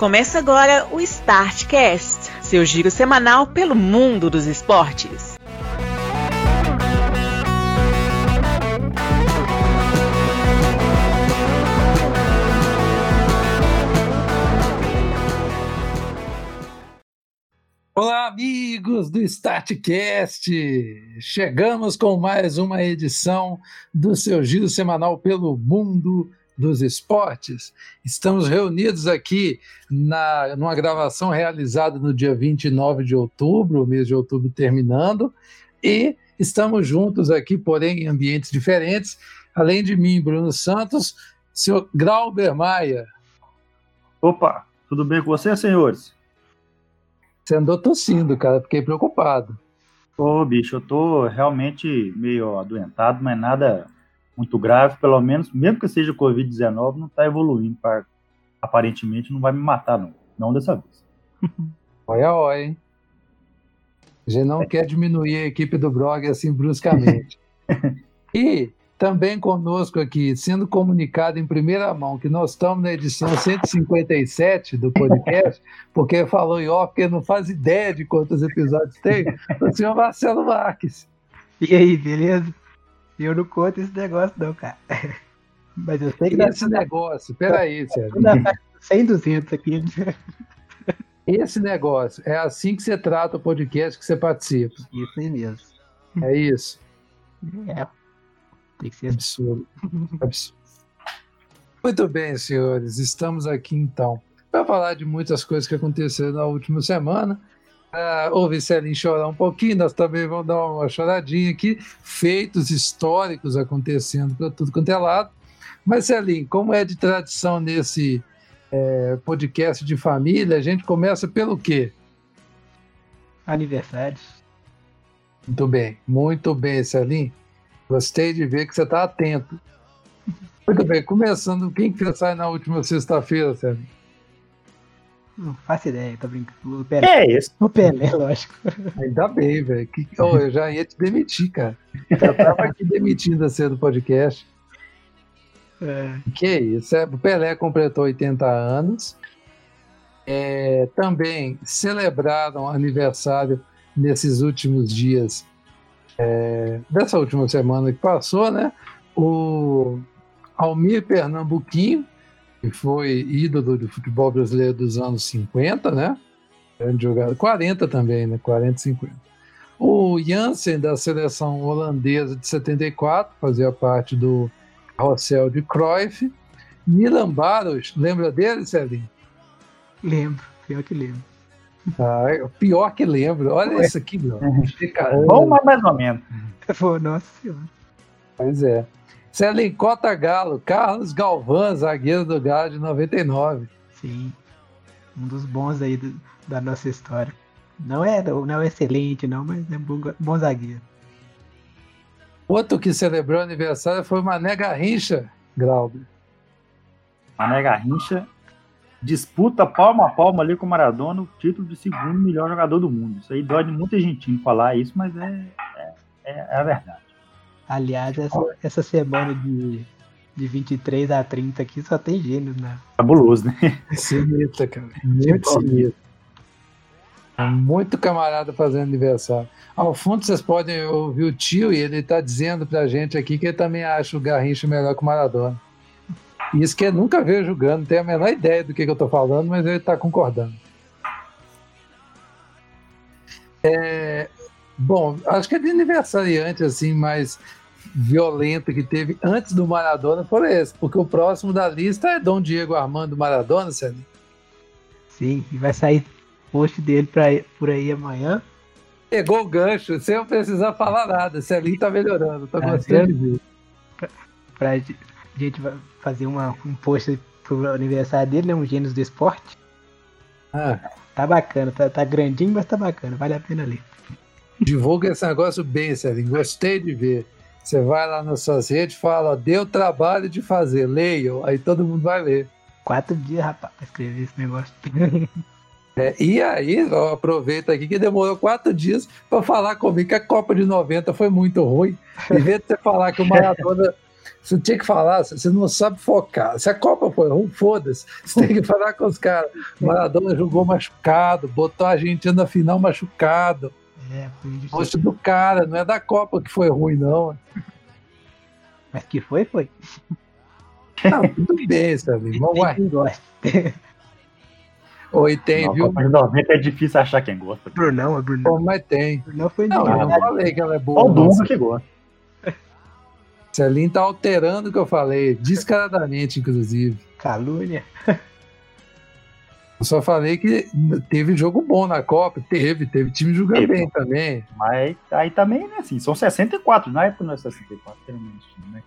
Começa agora o Startcast, seu giro semanal pelo mundo dos esportes. Olá, amigos do Startcast! Chegamos com mais uma edição do seu giro semanal pelo mundo dos esportes. Estamos reunidos aqui na, numa gravação realizada no dia 29 de outubro, o mês de outubro terminando, e estamos juntos aqui, porém em ambientes diferentes. Além de mim, Bruno Santos, senhor Grauber Maia. Opa, tudo bem com você, senhores? Você andou tossindo, cara, fiquei preocupado. Ô, bicho, eu tô realmente meio adoentado, mas nada muito grave, pelo menos, mesmo que seja Covid-19, não está evoluindo para aparentemente não vai me matar, não. Não dessa vez. Olha, olha, hein? A gente não é. quer diminuir a equipe do blog assim bruscamente. e também conosco aqui, sendo comunicado em primeira mão que nós estamos na edição 157 do podcast, porque falou em off que não faz ideia de quantos episódios tem, o senhor Marcelo Marques. E aí, beleza? Eu não conto esse negócio, não, cara. Mas eu sei que. Esse negócio, peraí, Sérgio. 100, 200 aqui. Esse negócio, é assim que você trata o podcast que você participa. Isso aí mesmo. É isso. É. Tem que ser absurdo. absurdo. Muito bem, senhores. Estamos aqui então para falar de muitas coisas que aconteceram na última semana ouvir Celinho chorar um pouquinho, nós também vamos dar uma choradinha aqui, feitos históricos acontecendo para tudo quanto é lado. Mas, Celinho, como é de tradição nesse é, podcast de família, a gente começa pelo quê? Aniversários. Muito bem, muito bem, Celinho. Gostei de ver que você está atento. Muito bem, começando, quem que sai na última sexta-feira, Celinho? Não faço ideia, tá brincando. O Pelé. É isso. O Pelé, lógico. Ainda bem, velho. Oh, eu já ia te demitir, cara. Já tava aqui demitindo você do podcast. É. Que isso. É, o Pelé completou 80 anos. É, também celebraram aniversário nesses últimos dias, é, dessa última semana que passou, né? O Almir Pernambuquinho, que foi ídolo do futebol brasileiro dos anos 50, né? Grande jogador. 40 também, né? 40 e 50. O Jansen, da seleção holandesa de 74, fazia parte do carrossel de Cruyff. Milan Baros, lembra dele, Celinho? Lembro, pior que lembro. Ah, é pior que lembro. Olha Ué. isso aqui, meu. Bom, mas mais ou menos. Pô, nossa senhora. Pois é. Célio Cota Galo, Carlos Galvão, zagueiro do Galo de 99. Sim, um dos bons aí do, da nossa história. Não é, não é excelente, não, mas é bom, bom zagueiro. Outro que celebrou aniversário foi o Mané Garrincha, Glauber. Mané Garrincha disputa palma a palma ali com o Maradona o título de segundo melhor jogador do mundo. Isso aí dói de muita gente falar isso, mas é, é, é a verdade. Aliás, essa, essa semana de, de 23 a 30 aqui só tem gênios, né? Fabuloso, né? Sinistro, cara. Muito sinistro. Muito camarada fazendo aniversário. Ao fundo, vocês podem ouvir o tio e ele está dizendo pra gente aqui que ele também acha o Garrincha melhor que o Maradona. Isso que ele nunca veio jogando, não tem a menor ideia do que, que eu estou falando, mas ele está concordando. É, bom, acho que é de aniversariante, assim, mas violenta que teve antes do Maradona foi esse, porque o próximo da lista é Dom Diego Armando Maradona, Sérgio. Sim, e vai sair post dele pra, por aí amanhã. Pegou o gancho, sem eu precisar falar nada. Celinho tá melhorando, tá ah, gostando de ver. Pra, pra gente fazer uma, um post pro aniversário dele, né? Um Gênios do Esporte. Ah. Tá bacana, tá, tá grandinho, mas tá bacana, vale a pena ler. Divulga esse negócio bem, Celinho, gostei de ver. Você vai lá nas suas redes e fala, deu trabalho de fazer, leiam, aí todo mundo vai ler. Quatro dias, rapaz, pra escrever esse negócio. É, e aí, aproveita aqui que demorou quatro dias para falar comigo que a Copa de 90 foi muito ruim. Em vez de você falar que o Maradona. Você tinha que falar, você não sabe focar. Se a Copa foi ruim, foda-se. Você tem que falar com os caras. Maradona jogou machucado, botou a Argentina na final machucado. É, foi do cara, não é da Copa que foi ruim, não. Mas que foi, foi. Não, tudo bem, sabe? Vamos lá. Oi, tem, não, viu? Copa de 90 é difícil achar quem gosta. Brunão, é Brunão. Pô, mas tem. Brunão foi não, eu não falei que ela é boa. o Dunga que gosta. Celinho tá alterando o que eu falei, descaradamente, inclusive. Calúnia. Eu só falei que teve jogo bom na Copa, teve, teve time jogando bem também. Mas aí também, né, assim, são 64, na época não é 64, pelo menos né?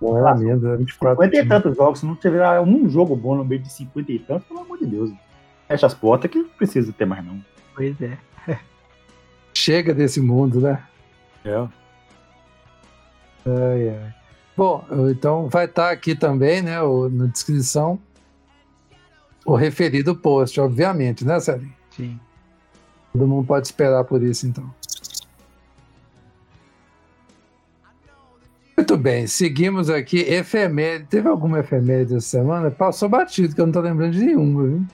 Bom, era menos, era 24. 50 e tantos jogos, se não tiver um jogo bom no meio de 50 e tantos, pelo amor de Deus. Fecha as portas que precisa ter mais não. Pois é. Chega desse mundo, né? É. Ai, ai. Bom, então vai estar aqui também, né, na descrição, o referido post, obviamente, né, Celinho? Sim. Todo mundo pode esperar por isso, então. Muito bem, seguimos aqui. Efeméride. Teve alguma efeméride essa semana? Passou batido, que eu não tô lembrando de nenhuma, viu?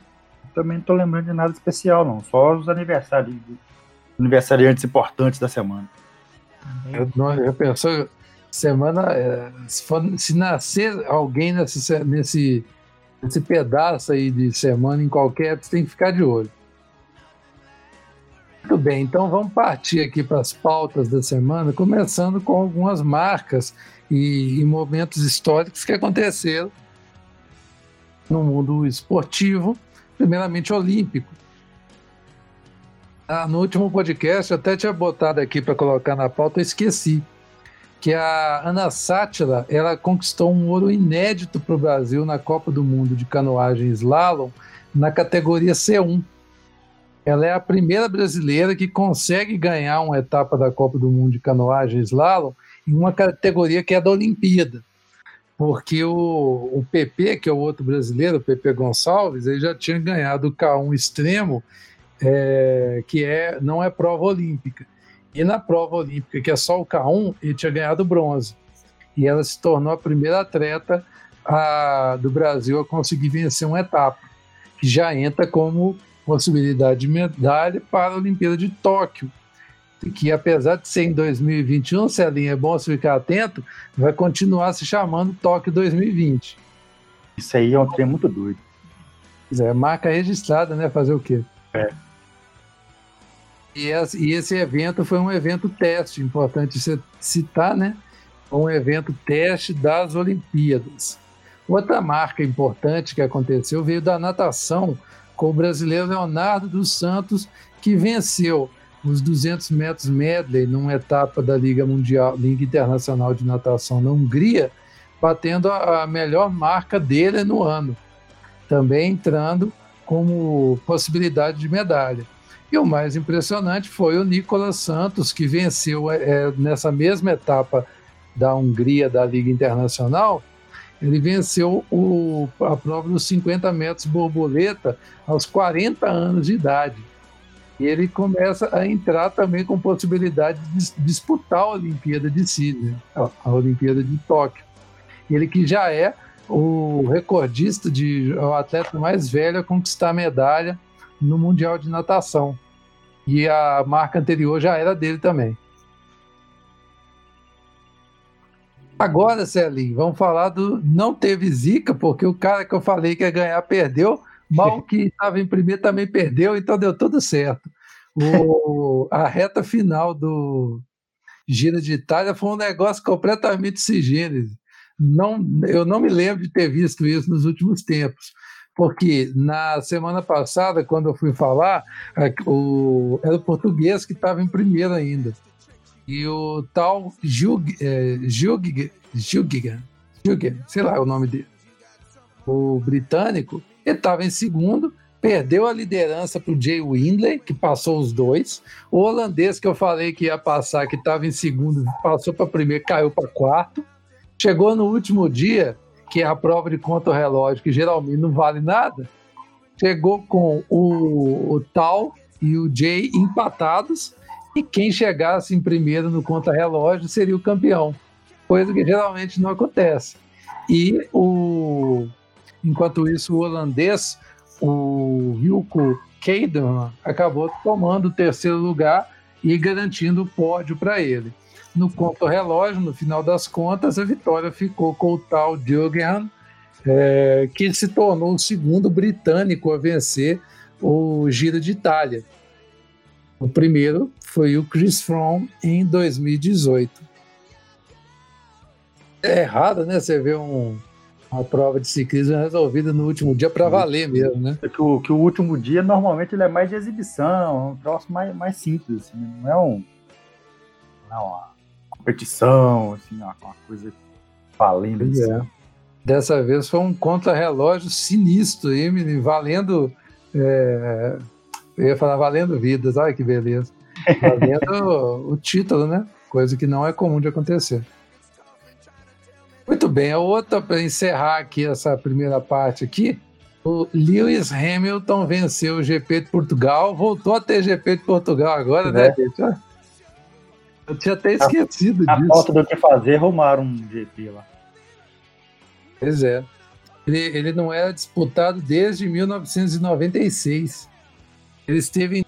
Também não tô lembrando de nada especial, não. Só os aniversários. Aniversariantes importantes da semana. Eu, não, eu pensou, semana. É, se, for, se nascer alguém nesse, nesse, nesse pedaço aí de semana em qualquer, você tem que ficar de olho. Muito bem, então vamos partir aqui para as pautas da semana, começando com algumas marcas e, e momentos históricos que aconteceram no mundo esportivo, primeiramente olímpico. Ah, no último podcast, eu até tinha botado aqui para colocar na pauta, eu esqueci que a Ana Sátila ela conquistou um ouro inédito para o Brasil na Copa do Mundo de canoagem slalom na categoria C1. Ela é a primeira brasileira que consegue ganhar uma etapa da Copa do Mundo de canoagem slalom em uma categoria que é da Olimpíada. Porque o, o PP, que é o outro brasileiro, o PP Gonçalves, ele já tinha ganhado o K1 extremo, é, que é, não é prova olímpica. E na prova olímpica, que é só o K1, ele tinha ganhado bronze. E ela se tornou a primeira atleta a, do Brasil a conseguir vencer uma etapa, que já entra como possibilidade de medalha para a Olimpíada de Tóquio. Que apesar de ser em 2021, Celinha, é bom você ficar atento, vai continuar se chamando Tóquio 2020. Isso aí é um trem muito doido. É, marca registrada, né? Fazer o quê? É. E esse evento foi um evento teste, importante citar, né? Um evento teste das Olimpíadas. Outra marca importante que aconteceu veio da natação, com o brasileiro Leonardo dos Santos, que venceu os 200 metros medley numa etapa da Liga Mundial, Liga Internacional de Natação na Hungria, batendo a melhor marca dele no ano, também entrando como possibilidade de medalha. E o mais impressionante foi o Nicolas Santos, que venceu é, nessa mesma etapa da Hungria, da Liga Internacional, ele venceu o, a prova dos 50 metros borboleta aos 40 anos de idade. E ele começa a entrar também com possibilidade de disputar a Olimpíada de Sydney, a Olimpíada de Tóquio. Ele que já é o recordista de o atleta mais velho a conquistar medalha no Mundial de Natação. E a marca anterior já era dele também. Agora, Celinho, vamos falar do. Não teve zica, porque o cara que eu falei que ia ganhar perdeu. Mal que estava em primeiro também perdeu, então deu tudo certo. O, a reta final do Gira de Itália foi um negócio completamente sigênese. Não, eu não me lembro de ter visto isso nos últimos tempos porque na semana passada, quando eu fui falar, o, era o português que estava em primeiro ainda. E o tal Jug, é, sei lá o nome dele, o britânico, ele estava em segundo, perdeu a liderança para o Jay Windley, que passou os dois. O holandês que eu falei que ia passar, que estava em segundo, passou para primeiro, caiu para quarto. Chegou no último dia, que é a prova de contra-relógio, que geralmente não vale nada, chegou com o, o Tal e o Jay empatados, e quem chegasse em primeiro no contra-relógio seria o campeão, coisa que geralmente não acontece. E o Enquanto isso, o holandês, o Wilco Keiderman, acabou tomando o terceiro lugar e garantindo o pódio para ele. No conto-relógio, no final das contas, a vitória ficou com o tal Jürgen, é, que se tornou o segundo britânico a vencer o Giro de Itália. O primeiro foi o Chris Froome em 2018. É errado, né? Você vê um, uma prova de ciclismo resolvida no último dia para valer mesmo, né? É que o, que o último dia normalmente ele é mais de exibição, é um troço mais, mais simples, assim, não é um não é competição, assim, uma, uma coisa valendo. Assim. É. Dessa vez foi um contra-relógio sinistro, Emily, valendo. É, eu ia falar valendo vidas, olha que beleza. Valendo o título, né? Coisa que não é comum de acontecer. Muito bem, a outra, para encerrar aqui essa primeira parte aqui, o Lewis Hamilton venceu o GP de Portugal, voltou a ter GP de Portugal agora, né, é. né? Eu tinha até esquecido a, disso. A falta do que fazer, arrumaram um GP lá. Pois é. Ele, ele não era disputado desde 1996. Ele esteve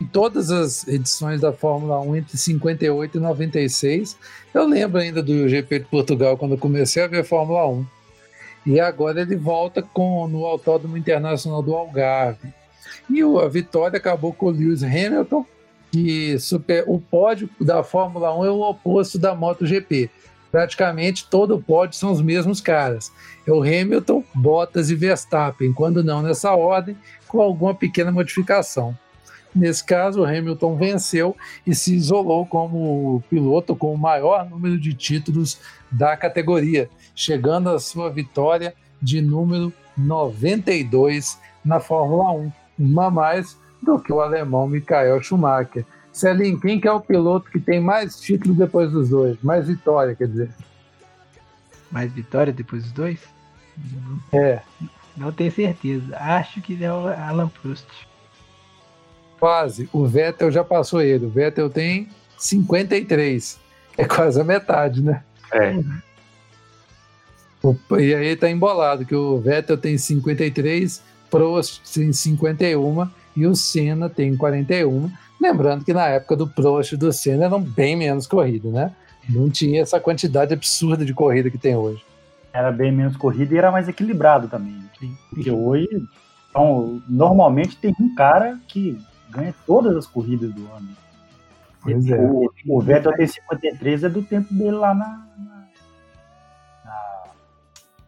em todas as edições da Fórmula 1 entre 58 e 96. Eu lembro ainda do GP de Portugal quando eu comecei a ver Fórmula 1. E agora ele volta com no Autódromo Internacional do Algarve. E a vitória acabou com o Lewis Hamilton, que super, o pódio da Fórmula 1 é o oposto da MotoGP. Praticamente todo o pódio são os mesmos caras. É o Hamilton, Bottas e Verstappen, quando não nessa ordem, com alguma pequena modificação. Nesse caso, o Hamilton venceu e se isolou como piloto com o maior número de títulos da categoria, chegando à sua vitória de número 92 na Fórmula 1, uma mais do que o alemão Michael Schumacher. Celim, quem que é o piloto que tem mais títulos depois dos dois? Mais vitória, quer dizer. Mais vitória depois dos dois? É. Não tenho certeza. Acho que é o Alan Prost. Quase. O Vettel já passou ele. O Vettel tem 53. É quase a metade, né? É. E aí tá embolado, que o Vettel tem 53, Prost tem 51 e o Senna tem 41. Lembrando que na época do Prost e do Senna eram bem menos corridas, né? Não tinha essa quantidade absurda de corrida que tem hoje. Era bem menos corrida e era mais equilibrado também. Porque hoje, então, normalmente tem um cara que ganha todas as corridas do ano. Pois é. o, o Vettel tem 53 é do tempo dele lá na, na, na,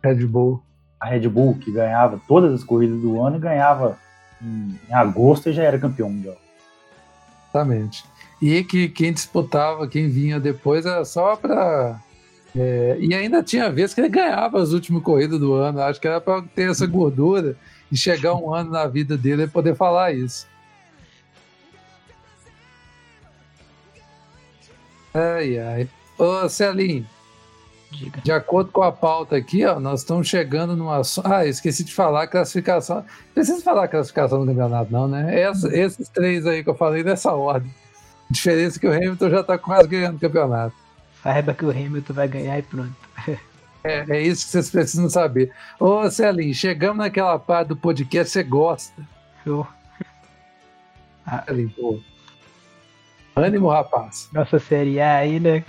Red Bull. A Red Bull, que ganhava todas as corridas do ano e ganhava em, em agosto e já era campeão mundial. Exatamente. E que quem disputava, quem vinha depois era só para. É, e ainda tinha vezes que ele ganhava as últimas corridas do ano. Acho que era para ter essa gordura e chegar um ano na vida dele e poder falar isso. Ai, ai. Ô, Celinho, Diga. de acordo com a pauta aqui, ó, nós estamos chegando numa. Ah, esqueci de falar classificação. Não precisa falar classificação do campeonato, não, né? Essa, esses três aí que eu falei nessa ordem. A diferença é que o Hamilton já está quase ganhando o campeonato. Saiba que o Hamilton vai ganhar e pronto. É, é isso que vocês precisam saber. Ô, Celinho, chegamos naquela parte do podcast, você gosta. Show. Ah, Celinho, pô. Ânimo, rapaz. Nossa Série A aí, né?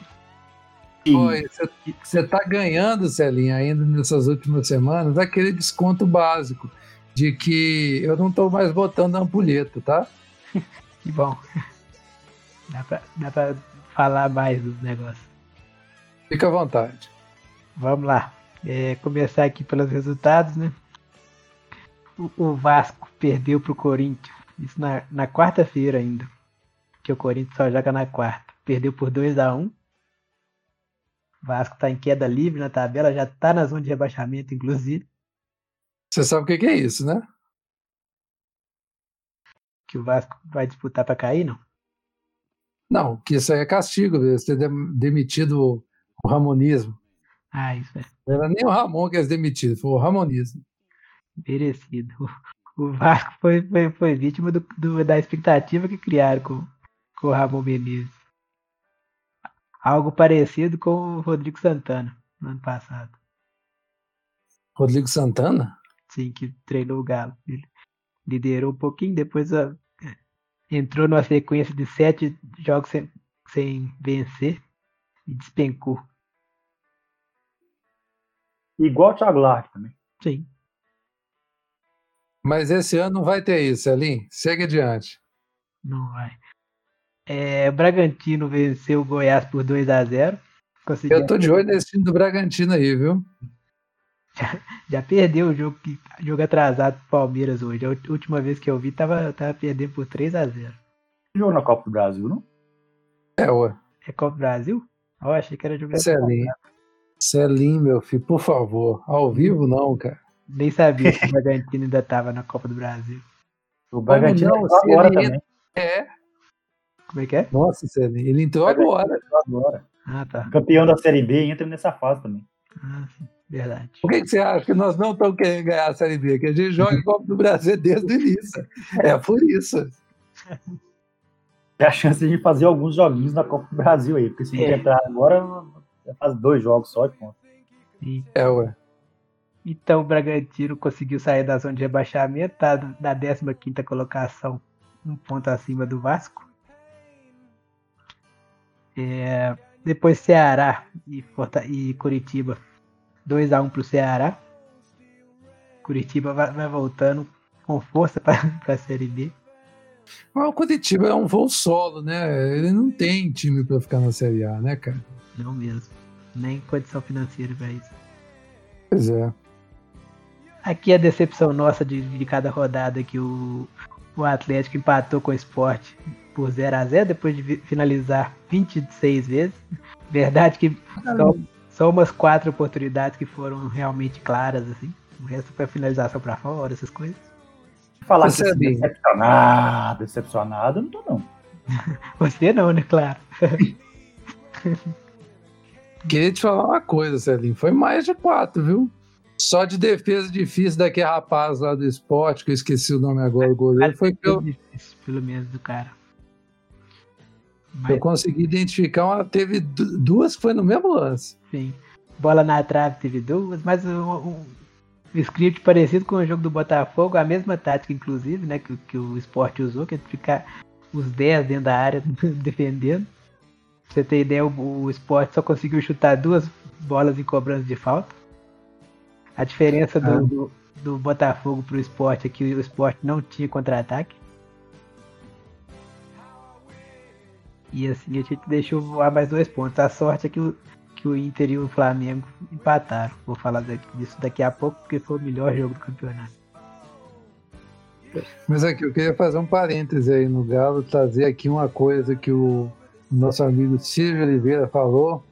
Você tá ganhando, Celinha, ainda nessas últimas semanas, aquele desconto básico de que eu não tô mais botando ampulheta, tá? que bom. Dá pra, dá pra falar mais dos negócios. Fica à vontade. Vamos lá. É, começar aqui pelos resultados, né? O, o Vasco perdeu pro Corinthians. Isso na, na quarta-feira ainda que o Corinthians só joga na quarta. Perdeu por 2 a 1 Vasco está em queda livre na tabela, já está na zona de rebaixamento, inclusive. Você sabe o que, que é isso, né? Que o Vasco vai disputar para cair, não? Não, que isso aí é castigo, você ter demitido o Ramonismo. Ah, isso é. Não era nem o Ramon que é demitido, foi o Ramonismo. Merecido. O Vasco foi, foi, foi vítima do, do, da expectativa que criaram com, com o Ramon Menezes. Algo parecido com o Rodrigo Santana no ano passado. Rodrigo Santana? Sim, que treinou o Galo. Ele liderou um pouquinho, depois uh, entrou numa sequência de sete jogos sem, sem vencer e despencou. Igual o Thiago Lark também. Sim. Mas esse ano não vai ter isso, Elin. Segue adiante. Não vai. É, o Bragantino venceu o Goiás por 2 a 0 Conseguiu... Eu tô de olho nesse time do Bragantino aí, viu? Já, já perdeu o jogo, jogo atrasado pro Palmeiras hoje. A última vez que eu vi tava, tava perdendo por 3 a 0 Jogou na Copa do Brasil, não? É, ué. É Copa do Brasil? Eu achei que era jogo Celim. Celim, meu filho, por favor. Ao vivo não, cara. Nem sabia que o Bragantino ainda tava na Copa do Brasil. O Bragantino não, agora também. É. Como é que é? Nossa, ele entrou agora. Entrou agora. Ah, tá. Campeão da Série B entra nessa fase também. Ah, sim. Verdade. Por que, que você acha que nós não estamos querendo ganhar a Série B? Que a gente joga em Copa do Brasil desde o início. É por isso. É a chance de fazer alguns joguinhos na Copa do Brasil aí, porque se a gente é. entrar agora, já faz dois jogos só de ponto. É, ué. Então o Bragantino conseguiu sair da zona de rebaixamento, tá na 15 colocação, um ponto acima do Vasco. É, depois Ceará e, Forta e Curitiba. 2x1 pro Ceará. Curitiba vai, vai voltando com força para a Série B. Mas o Curitiba é um voo solo, né? Ele não tem time para ficar na Série A, né, cara? Não mesmo. Nem condição financeira para isso. Pois é. Aqui a decepção nossa de, de cada rodada que o, o Atlético empatou com o esporte por 0 a 0 depois de finalizar 26 vezes. Verdade que só, só umas quatro oportunidades que foram realmente claras, assim. O resto foi finalização para fora, essas coisas. Falar Você que é decepcionado, decepcionado, não tô não. Você não, né? Claro. Queria te falar uma coisa, Celinho. Foi mais de quatro, viu? Só de defesa difícil daquele rapaz lá do esporte, que eu esqueci o nome agora, o goleiro, foi pelo... Difícil, pelo menos do cara. Mas... Eu consegui identificar, uma, teve duas que foi no mesmo lance. Sim. Bola na trave teve duas, mas um, um, script parecido com o jogo do Botafogo, a mesma tática, inclusive, né, que, que o esporte usou, que é ficar os 10 dentro da área defendendo. Pra você ter ideia, o, o esporte só conseguiu chutar duas bolas em cobrança de falta. A diferença do, ah. do, do Botafogo pro esporte é que o esporte não tinha contra-ataque. E assim a gente deixou voar mais dois pontos. A sorte é que o, que o Inter e o Flamengo empataram. Vou falar disso daqui a pouco, porque foi o melhor jogo do campeonato. Mas aqui, eu queria fazer um parêntese aí no Galo, trazer aqui uma coisa que o nosso amigo Silvio Oliveira falou.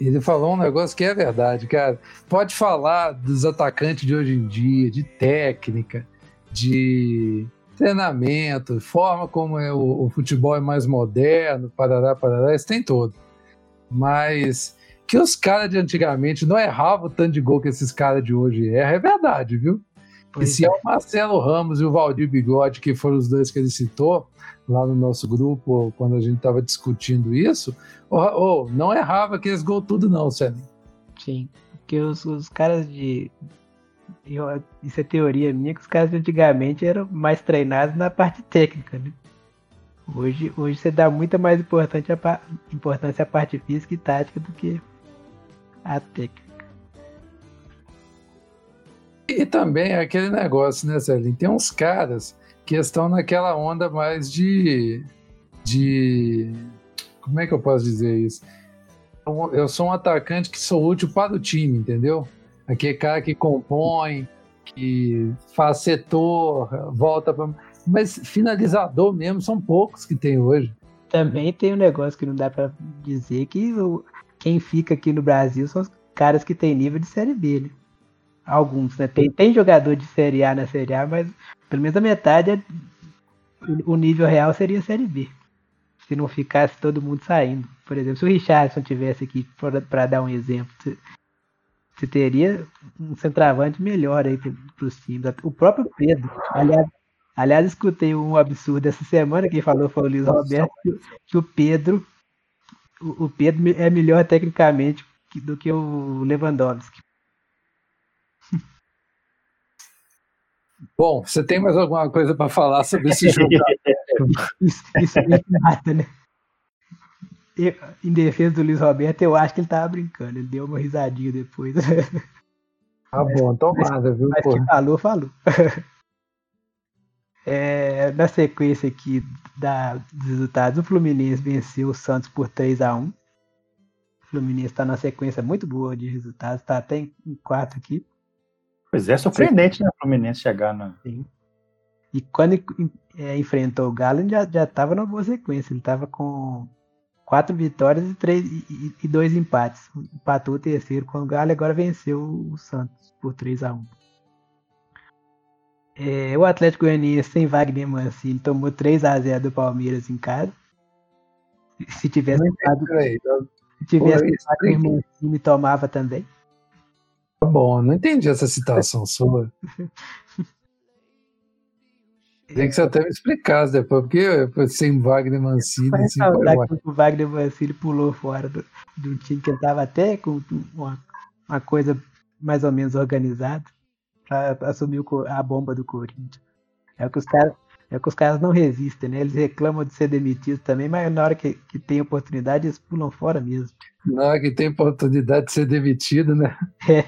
Ele falou um negócio que é verdade, cara. Pode falar dos atacantes de hoje em dia, de técnica, de treinamento, forma como é o, o, futebol é mais moderno, parará, parará, isso tem todo. Mas que os caras de antigamente não erravam o tanto de gol que esses caras de hoje erram, é verdade, viu? Pois e se é. é o Marcelo Ramos e o Valdir Bigode, que foram os dois que ele citou lá no nosso grupo, quando a gente estava discutindo isso, oh, oh, não errava aqueles gols tudo não, Sérgio. Sim, porque os, os caras de, eu, isso é teoria minha, que os caras antigamente eram mais treinados na parte técnica, né? Hoje, hoje você dá muita mais importância à, importância à parte física e tática do que a técnica. E também é aquele negócio, né, Celinho? Tem uns caras que estão naquela onda mais de. de. Como é que eu posso dizer isso? Eu sou um atacante que sou útil para o time, entendeu? Aquele cara que compõe, que faz setor, volta para. Mas finalizador mesmo são poucos que tem hoje. Também tem um negócio que não dá para dizer que o... quem fica aqui no Brasil são os caras que tem nível de Série B, né? Alguns, né? Tem, tem jogador de Série A na Série A, mas pelo menos a metade é... o nível real seria Série B. Se não ficasse todo mundo saindo. Por exemplo, se o Richardson tivesse aqui, para dar um exemplo, você teria um centroavante melhor aí para os times. O próprio Pedro. Aliás, aliás, escutei um absurdo essa semana, quem falou foi o Luiz Roberto, que, que o Pedro. O, Pedro é melhor tecnicamente do que o Lewandowski. Bom, você tem mais alguma coisa para falar sobre esse jogo? isso, isso, isso mata, né? Eu, em defesa do Luiz Roberto, eu acho que ele tava brincando. Ele deu uma risadinha depois. Tá bom, tomada, viu? Mas que falou, falou. É, na sequência aqui da, dos resultados, o Fluminense venceu o Santos por 3 a 1 O Fluminense está na sequência muito boa de resultados, está até em, em quarto aqui. Pois é, surpreendente, né? O Fluminense chegar na. Sim. E quando é, enfrentou o Galo, ele já estava numa boa sequência. Ele estava com quatro vitórias e, três, e, e, dois empates. Empatou o terceiro com o Galo e agora venceu o Santos por 3 a 1 é, O Atlético Goianiense sem Wagner Mancini tomou 3 a 0 do Palmeiras em casa. Se tivesse ficado, se tivesse Wagner Mancini tomava também. Tá bom, não entendi essa citação sua. Tem que você até me explicasse depois, porque sem Wagner Mancini. Assim, o Wagner Mancini pulou fora do, de um time que estava até com uma, uma, coisa mais ou menos organizada para assumir a bomba do Corinthians. É o que os caras. É que os caras não resistem, né? Eles reclamam de ser demitidos também, mas na hora que, que tem oportunidade, eles pulam fora mesmo. Na hora que tem oportunidade de ser demitido, né? É.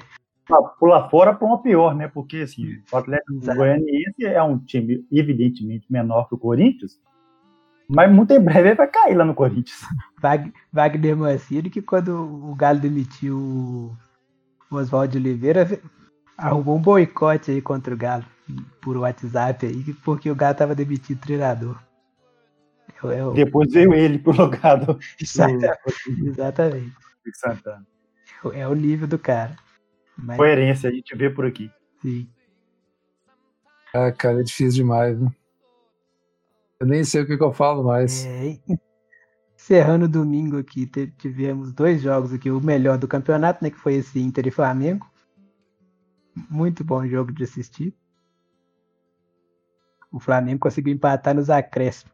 Ah, pular fora para uma pior, né? Porque assim, o Atlético Goianiense é um time evidentemente menor que o Corinthians, mas muito em breve ele vai cair lá no Corinthians. Wagner Mancini, que quando o Galo demitiu o Oswaldo Oliveira, arrumou um boicote aí contra o Galo por WhatsApp aí, porque o Galo estava demitido treinador. Eu, eu... Depois veio ele pro lugar do... Exatamente. É o nível do cara. Mas... Coerência, a gente vê por aqui. Sim. Ah, cara, é difícil demais, né? Eu nem sei o que, que eu falo mais. É, encerrando o domingo aqui, tivemos dois jogos aqui, o melhor do campeonato, né? Que foi esse Inter e Flamengo. Muito bom jogo de assistir. O Flamengo conseguiu empatar nos acréscimos.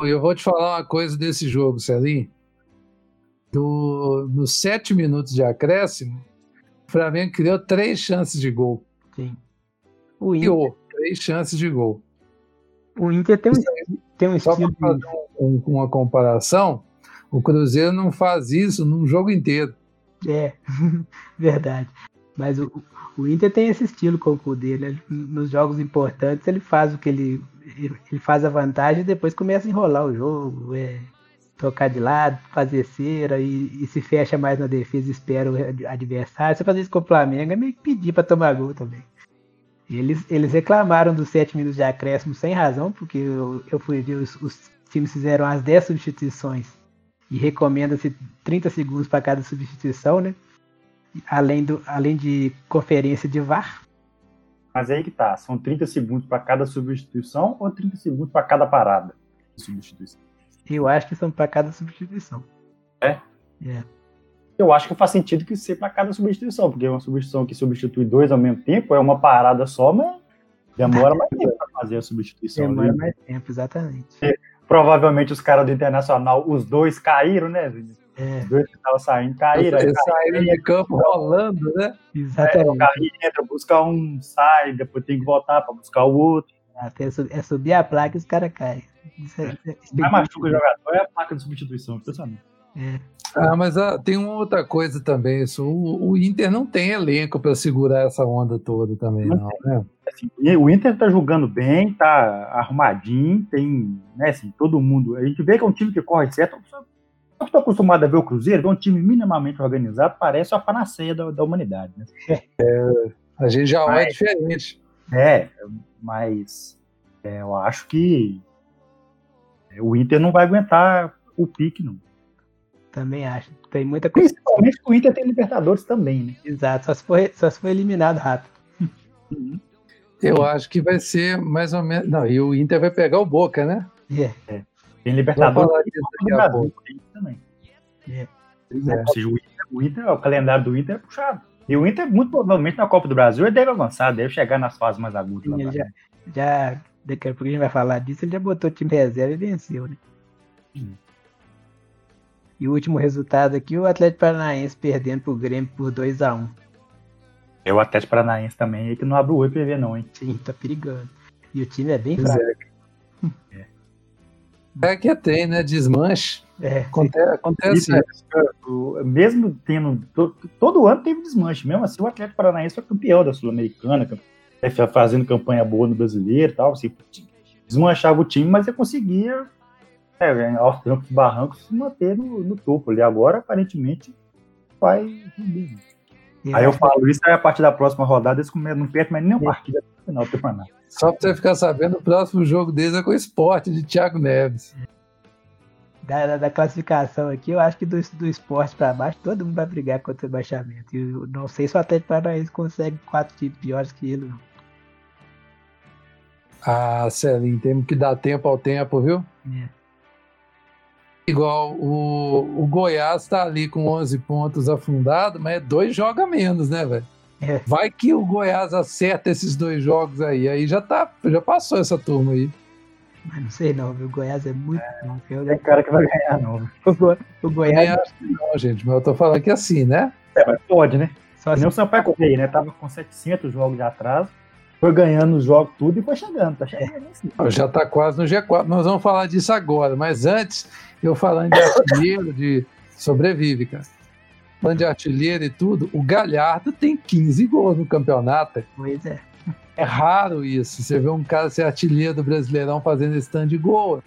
Eu vou te falar uma coisa desse jogo, Celinho do, nos sete minutos de acréscimo, o Flamengo criou três chances de gol. Sim. O Inter... Criou três chances de gol. O Inter tem um, tem um estilo. Só fazer um, um, uma comparação, o Cruzeiro não faz isso num jogo inteiro. É, verdade. Mas o, o Inter tem esse estilo com o. Né? Nos jogos importantes ele faz o que ele. Ele faz a vantagem e depois começa a enrolar o jogo. É, tocar de lado, fazer cera e, e, se fecha mais na defesa, espera o adversário. Você fazer isso com o Flamengo é meio que pedir para tomar gol também. Eles, eles reclamaram dos 7 minutos de acréscimo sem razão, porque eu, eu fui ver os, os times fizeram as 10 substituições e recomenda-se 30 segundos para cada substituição, né? Além, do, além de conferência de VAR. Mas aí que tá, são 30 segundos para cada substituição ou 30 segundos para cada parada de substituição? Eu acho que são para cada substituição. É? É. Eu acho que faz sentido que ser para cada substituição, porque uma substituição que substitui dois ao mesmo tempo é uma parada só, mas demora mais tempo para fazer a substituição. Demora né? mais tempo, exatamente. E, provavelmente os caras do Internacional, os dois caíram, né, É. Os dois que estavam saindo caíram. Eles saíram de campo rolando, né? Exatamente. É, o carrinho entra, busca um, sai, depois tem que voltar para buscar o outro. Até é subir a placa e os caras caem. Isso é, é, isso mais machuca o jogador é a placa de substituição, pensamento. É. Ah, mas ah, tem uma outra coisa também. Isso, o, o Inter não tem elenco para segurar essa onda toda também, não, né? Assim, o Inter tá jogando bem, tá arrumadinho, tem, né, assim, todo mundo. A gente vê que é um time que corre certo. Eu estou acostumado a ver o Cruzeiro, ver um time minimamente organizado, parece a panaceia da, da humanidade, né? É, a gente já olha diferente. É, mas é, eu acho que o Inter não vai aguentar o pique, não. Também acho. Tem muita coisa. Principalmente o Inter tem Libertadores também, né? Exato, só se for, só se for eliminado rápido. Uhum. Eu acho que vai ser mais ou menos. Não, e o Inter vai pegar o Boca, né? É. é. Tem Libertadores e também. É. é. Ou seja, o Inter, o Inter, o calendário do Inter é puxado. E o Inter, muito provavelmente, na Copa do Brasil, ele deve avançar, deve chegar nas fases mais agudas. Sim, já, já daqui a pouco a gente vai falar disso, ele já botou o time reserva e venceu, né? Hum. E o último resultado aqui, o Atlético Paranaense perdendo pro Grêmio por 2 a 1 um. É o Atlético Paranaense também, que não abre o olho pra ver, não, hein? Sim, tá perigando. E o time é bem fraco. É. é que tem, né? Desmanche. É, acontece, acontece isso, é, mesmo tendo. Todo, todo ano teve desmanche. Mesmo assim, o Atlético Paranaense foi campeão da Sul-Americana, é, fazendo campanha boa no brasileiro e tal. Assim, desmanchava o time, mas ele conseguia, é, aos trancos e barrancos, se manter no, no topo ali. Agora, aparentemente, vai. Aí eu falo isso, aí a partir da próxima rodada eles não perdem mais nenhuma partida no final do campeonato. Só pra você ficar sabendo, o próximo jogo deles é com o esporte de Thiago Neves. Da, da, da, classificação aqui, eu acho que do, do esporte para baixo, todo mundo vai brigar contra o rebaixamento. E eu não sei se o Atlético Paranaense consegue quatro times piores que ele. Não. Ah, Celinho, temos que dar tempo ao tempo, viu? É. Igual o, o Goiás está ali com 11 pontos afundado, mas é dois joga menos, né, velho? É. Vai que o Goiás acerta esses dois jogos aí, aí já tá, já passou essa turma aí. Mas não sei não, viu? O Goiás é muito é, bom. Tem cara que vai ganhar, não. O, Go, o Goiás. Não, gente, mas eu tô falando que assim, né? É, mas pode, né? Só assim. Nem o Sampaio Correia, né? Tava com 700 jogos de atraso, foi ganhando os jogos tudo e foi chegando. Tá chegando assim. Já tá quase no G4. Nós vamos falar disso agora, mas antes, eu falando de artilheiro, de sobrevive, cara. Falando de artilheiro e tudo, o Galhardo tem 15 gols no campeonato. Pois é. É raro isso. Você vê um cara ser artilheiro do Brasileirão fazendo stand de gol.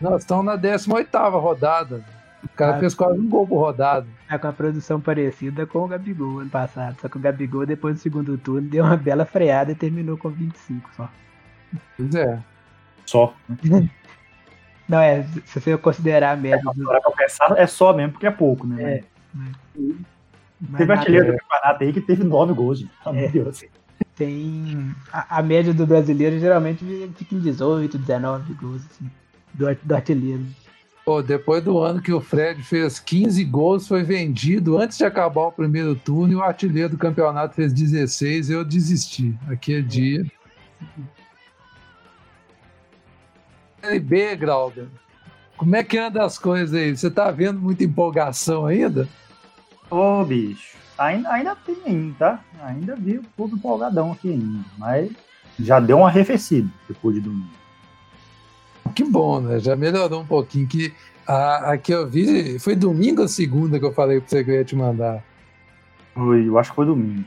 Nós estamos na 18 rodada. O cara ah, fez quase um gol por rodada. É com a produção parecida com o Gabigol ano passado. Só que o Gabigol, depois do segundo turno, deu uma bela freada e terminou com 25 só. Pois é. Só. Não, é, se você considerar a média. É, é só mesmo, porque é pouco, né? É. Mas teve artilheiro do campeonato aí que teve nove gols, gente. É. Deus tem. A, a, média do brasileiro geralmente fica em 18, 19 gols, assim, do, do artilheiro. Pô, depois do ano que o Fred fez 15 gols, foi vendido antes de acabar o primeiro turno e o artilheiro do campeonato fez 16, eu desisti. Aquele é dia. Série B, Grauber. Como é que anda as coisas aí? Você tá vendo muita empolgação ainda? Ô, bicho. Ainda, ainda tem ainda, tá? Ainda vi o povo empolgadão aqui ainda, mas já deu uma arrefecida depois de domingo. Que bom, né? Já melhorou um pouquinho. Que a, a que eu vi foi domingo ou segunda que eu falei pra você que eu ia te mandar? Foi, eu acho que foi domingo.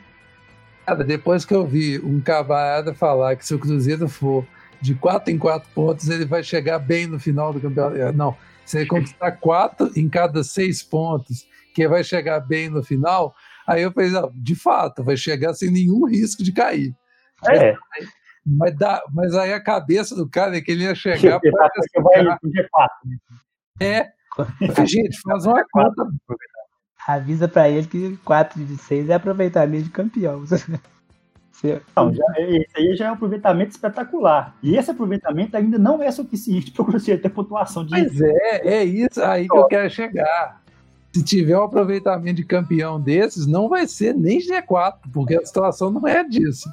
Cara, depois que eu vi um camarada falar que se o Cruzeiro for de 4 em 4 pontos, ele vai chegar bem no final do campeonato. Não, se ele conquistar 4 em cada 6 pontos, que vai chegar bem no final, Aí eu falei, não, de fato, vai chegar sem nenhum risco de cair. É. Mas, dá, mas aí a cabeça do cara é que ele ia chegar. Para vai G4. Né? É. Gente, faz uma conta. Avisa para ele que 4 de 6 é aproveitamento de campeão. Não, já, esse aí já é um aproveitamento espetacular. E esse aproveitamento ainda não é suficiente para você ter pontuação de. Mas é, é isso aí que eu quero chegar se tiver um aproveitamento de campeão desses, não vai ser nem G4, porque a situação não é disso.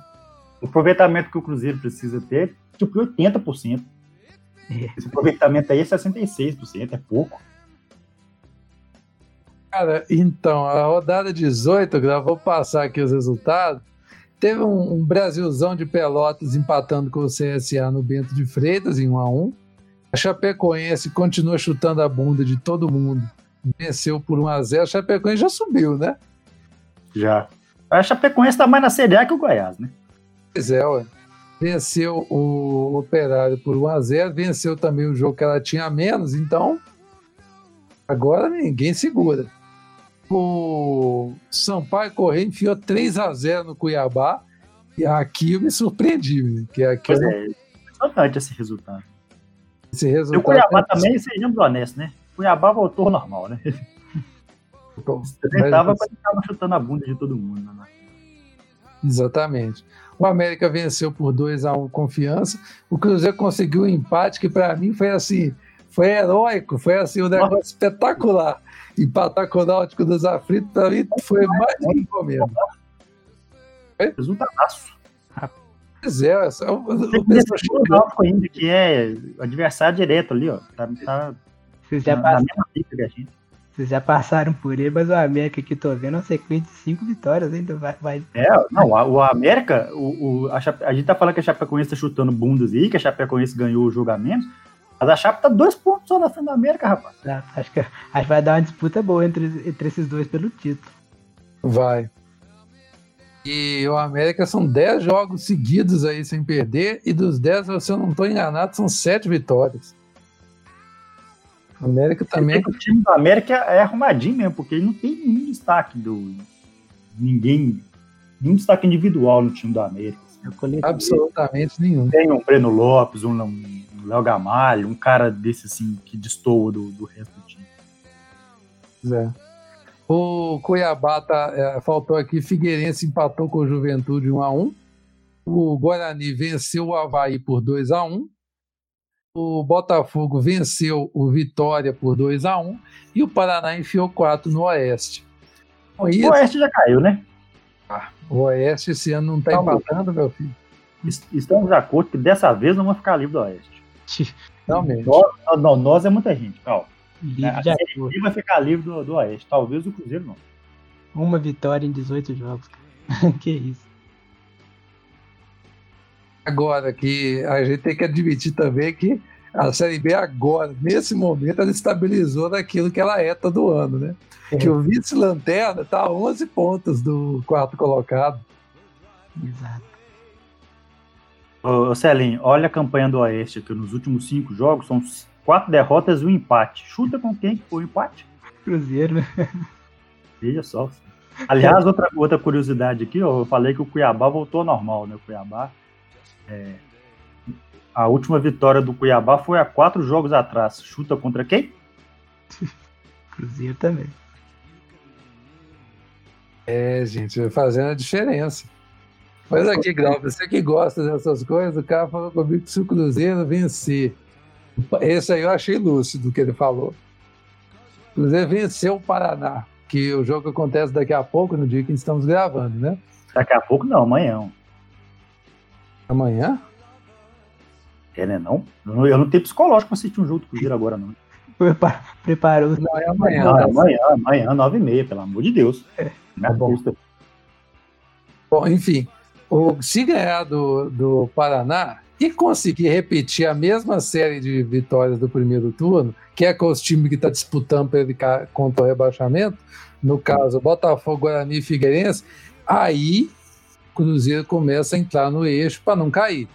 O aproveitamento que o Cruzeiro precisa ter é tipo 80%. É. Esse aproveitamento aí é 66%, é pouco. Cara, então, a rodada 18, eu vou passar aqui os resultados. Teve um, um, Brasilzão de Pelotas empatando com o CSA no Bento de Freitas em 1 a 1 A Chapecoense continua chutando a bunda de todo mundo venceu por 1x0, a Chapecoense já subiu, né? Já. A Chapecoense tá mais na Série A que o Goiás, né? Pois é, ué. Venceu o Operário por 1x0, venceu também o jogo que ela tinha menos, então agora ninguém segura. O Sampaio Correia enfiou 3x0 no Cuiabá, e aqui eu me surpreendi, que aqui pois é, impressionante esse resultado. Esse resultado. E o Cuiabá é também, sejamos honestos, né? Cuiabá voltou normal, né? Tentava, mas estava chutando a bunda de todo mundo. Né? Exatamente. O América venceu por 2 a 1 um, confiança. O Cruzeiro conseguiu um empate que para mim foi assim, foi heróico, foi assim um negócio Nossa. espetacular. Empatar com o Náutico dos Aflitos para mim foi mais do que encomenda. Resultadaço. Pois é, essa, o, o, o, o Náutico ainda, que é adversário direto ali, ó. Tá, tá se fizer, bastante, Vocês já passaram por ele, mas o América que tô vendo é uma sequência de cinco vitórias ainda vai. vai... É, não, o América, o, o, a, Chape, a, gente tá falando que a Chapecoense tá chutando bundas aí, que a Chapecoense ganhou o julgamento, mas a Chape tá dois pontos só na frente da América, rapaz. acho, que, acho que vai dar uma disputa boa entre, entre esses dois pelo título. Vai. E o América são 10 jogos seguidos aí sem perder, e dos 10, se eu não estou enganado, são 7 vitórias. O América também. O time do América é arrumadinho mesmo, porque ele não tem nenhum destaque do. Ninguém. Nenhum destaque individual no time do América. Assim. Absolutamente nenhum. Tem um Breno Lopes, um Léo Gamalho, um cara desse assim que destoa do, do resto do time. É. O Cuiabá tá, é, faltou aqui, Figueirense empatou com o Juventude 1 a 1 O Guarani venceu o Havaí por 2 a 1 o Botafogo venceu o Vitória por 2 a 1 e o Paraná enfiou 4 no Oeste. isso, o Oeste já caiu, né? Ah, o Oeste esse ano não está empatando, meu filho. Estamos de acordo que dessa vez não vamos ficar livre do Oeste. Realmente. Nós, não, nós é muita gente, calma. A Série vai ficar livre do, do Oeste. Talvez o Cruzeiro não. Uma vitória em 18 jogos. que isso. Agora que a gente tem que admitir também que a Série B agora, nesse momento, ela estabilizou naquilo que ela é todo ano, né? É. Que o vice-lanterna está a 11 pontos do quarto colocado. Exato. Ô, Celinho, olha a campanha do Oeste aqui. Nos últimos cinco jogos, são quatro derrotas e um empate. Chuta com quem que foi o empate? Cruzeiro, né? Veja só. Aliás, outra, outra curiosidade aqui, ó, eu falei que o Cuiabá voltou ao normal, né? O Cuiabá é, a última vitória do Cuiabá foi há quatro jogos atrás. Chuta contra quem? Cruzeiro também. É, gente, fazendo a diferença. Mas aqui, Grau, você que gosta dessas coisas, o cara falou comigo que se o Cruzeiro vencer. Esse aí eu achei lúcido que ele falou. O Cruzeiro venceu o Paraná, que o jogo acontece daqui a pouco, no dia que estamos gravando, né? Daqui a pouco não, amanhã. Amanhã? É, né? Não? Eu não tenho psicológico pra assistir um jogo do Cruzeiro agora, não. Preparou. Não, é amanhã. Não, é amanhã, amanhã, nove e meia, pelo amor de Deus. É. Tá bom. bom, enfim. O, se ganhar do, do Paraná e conseguir repetir a mesma série de vitórias do primeiro turno, que é com os times que está disputando para ele contra o rebaixamento, no caso Botafogo, Guarani e Figueirense, aí Cruzeiro começa a entrar no eixo para não cair.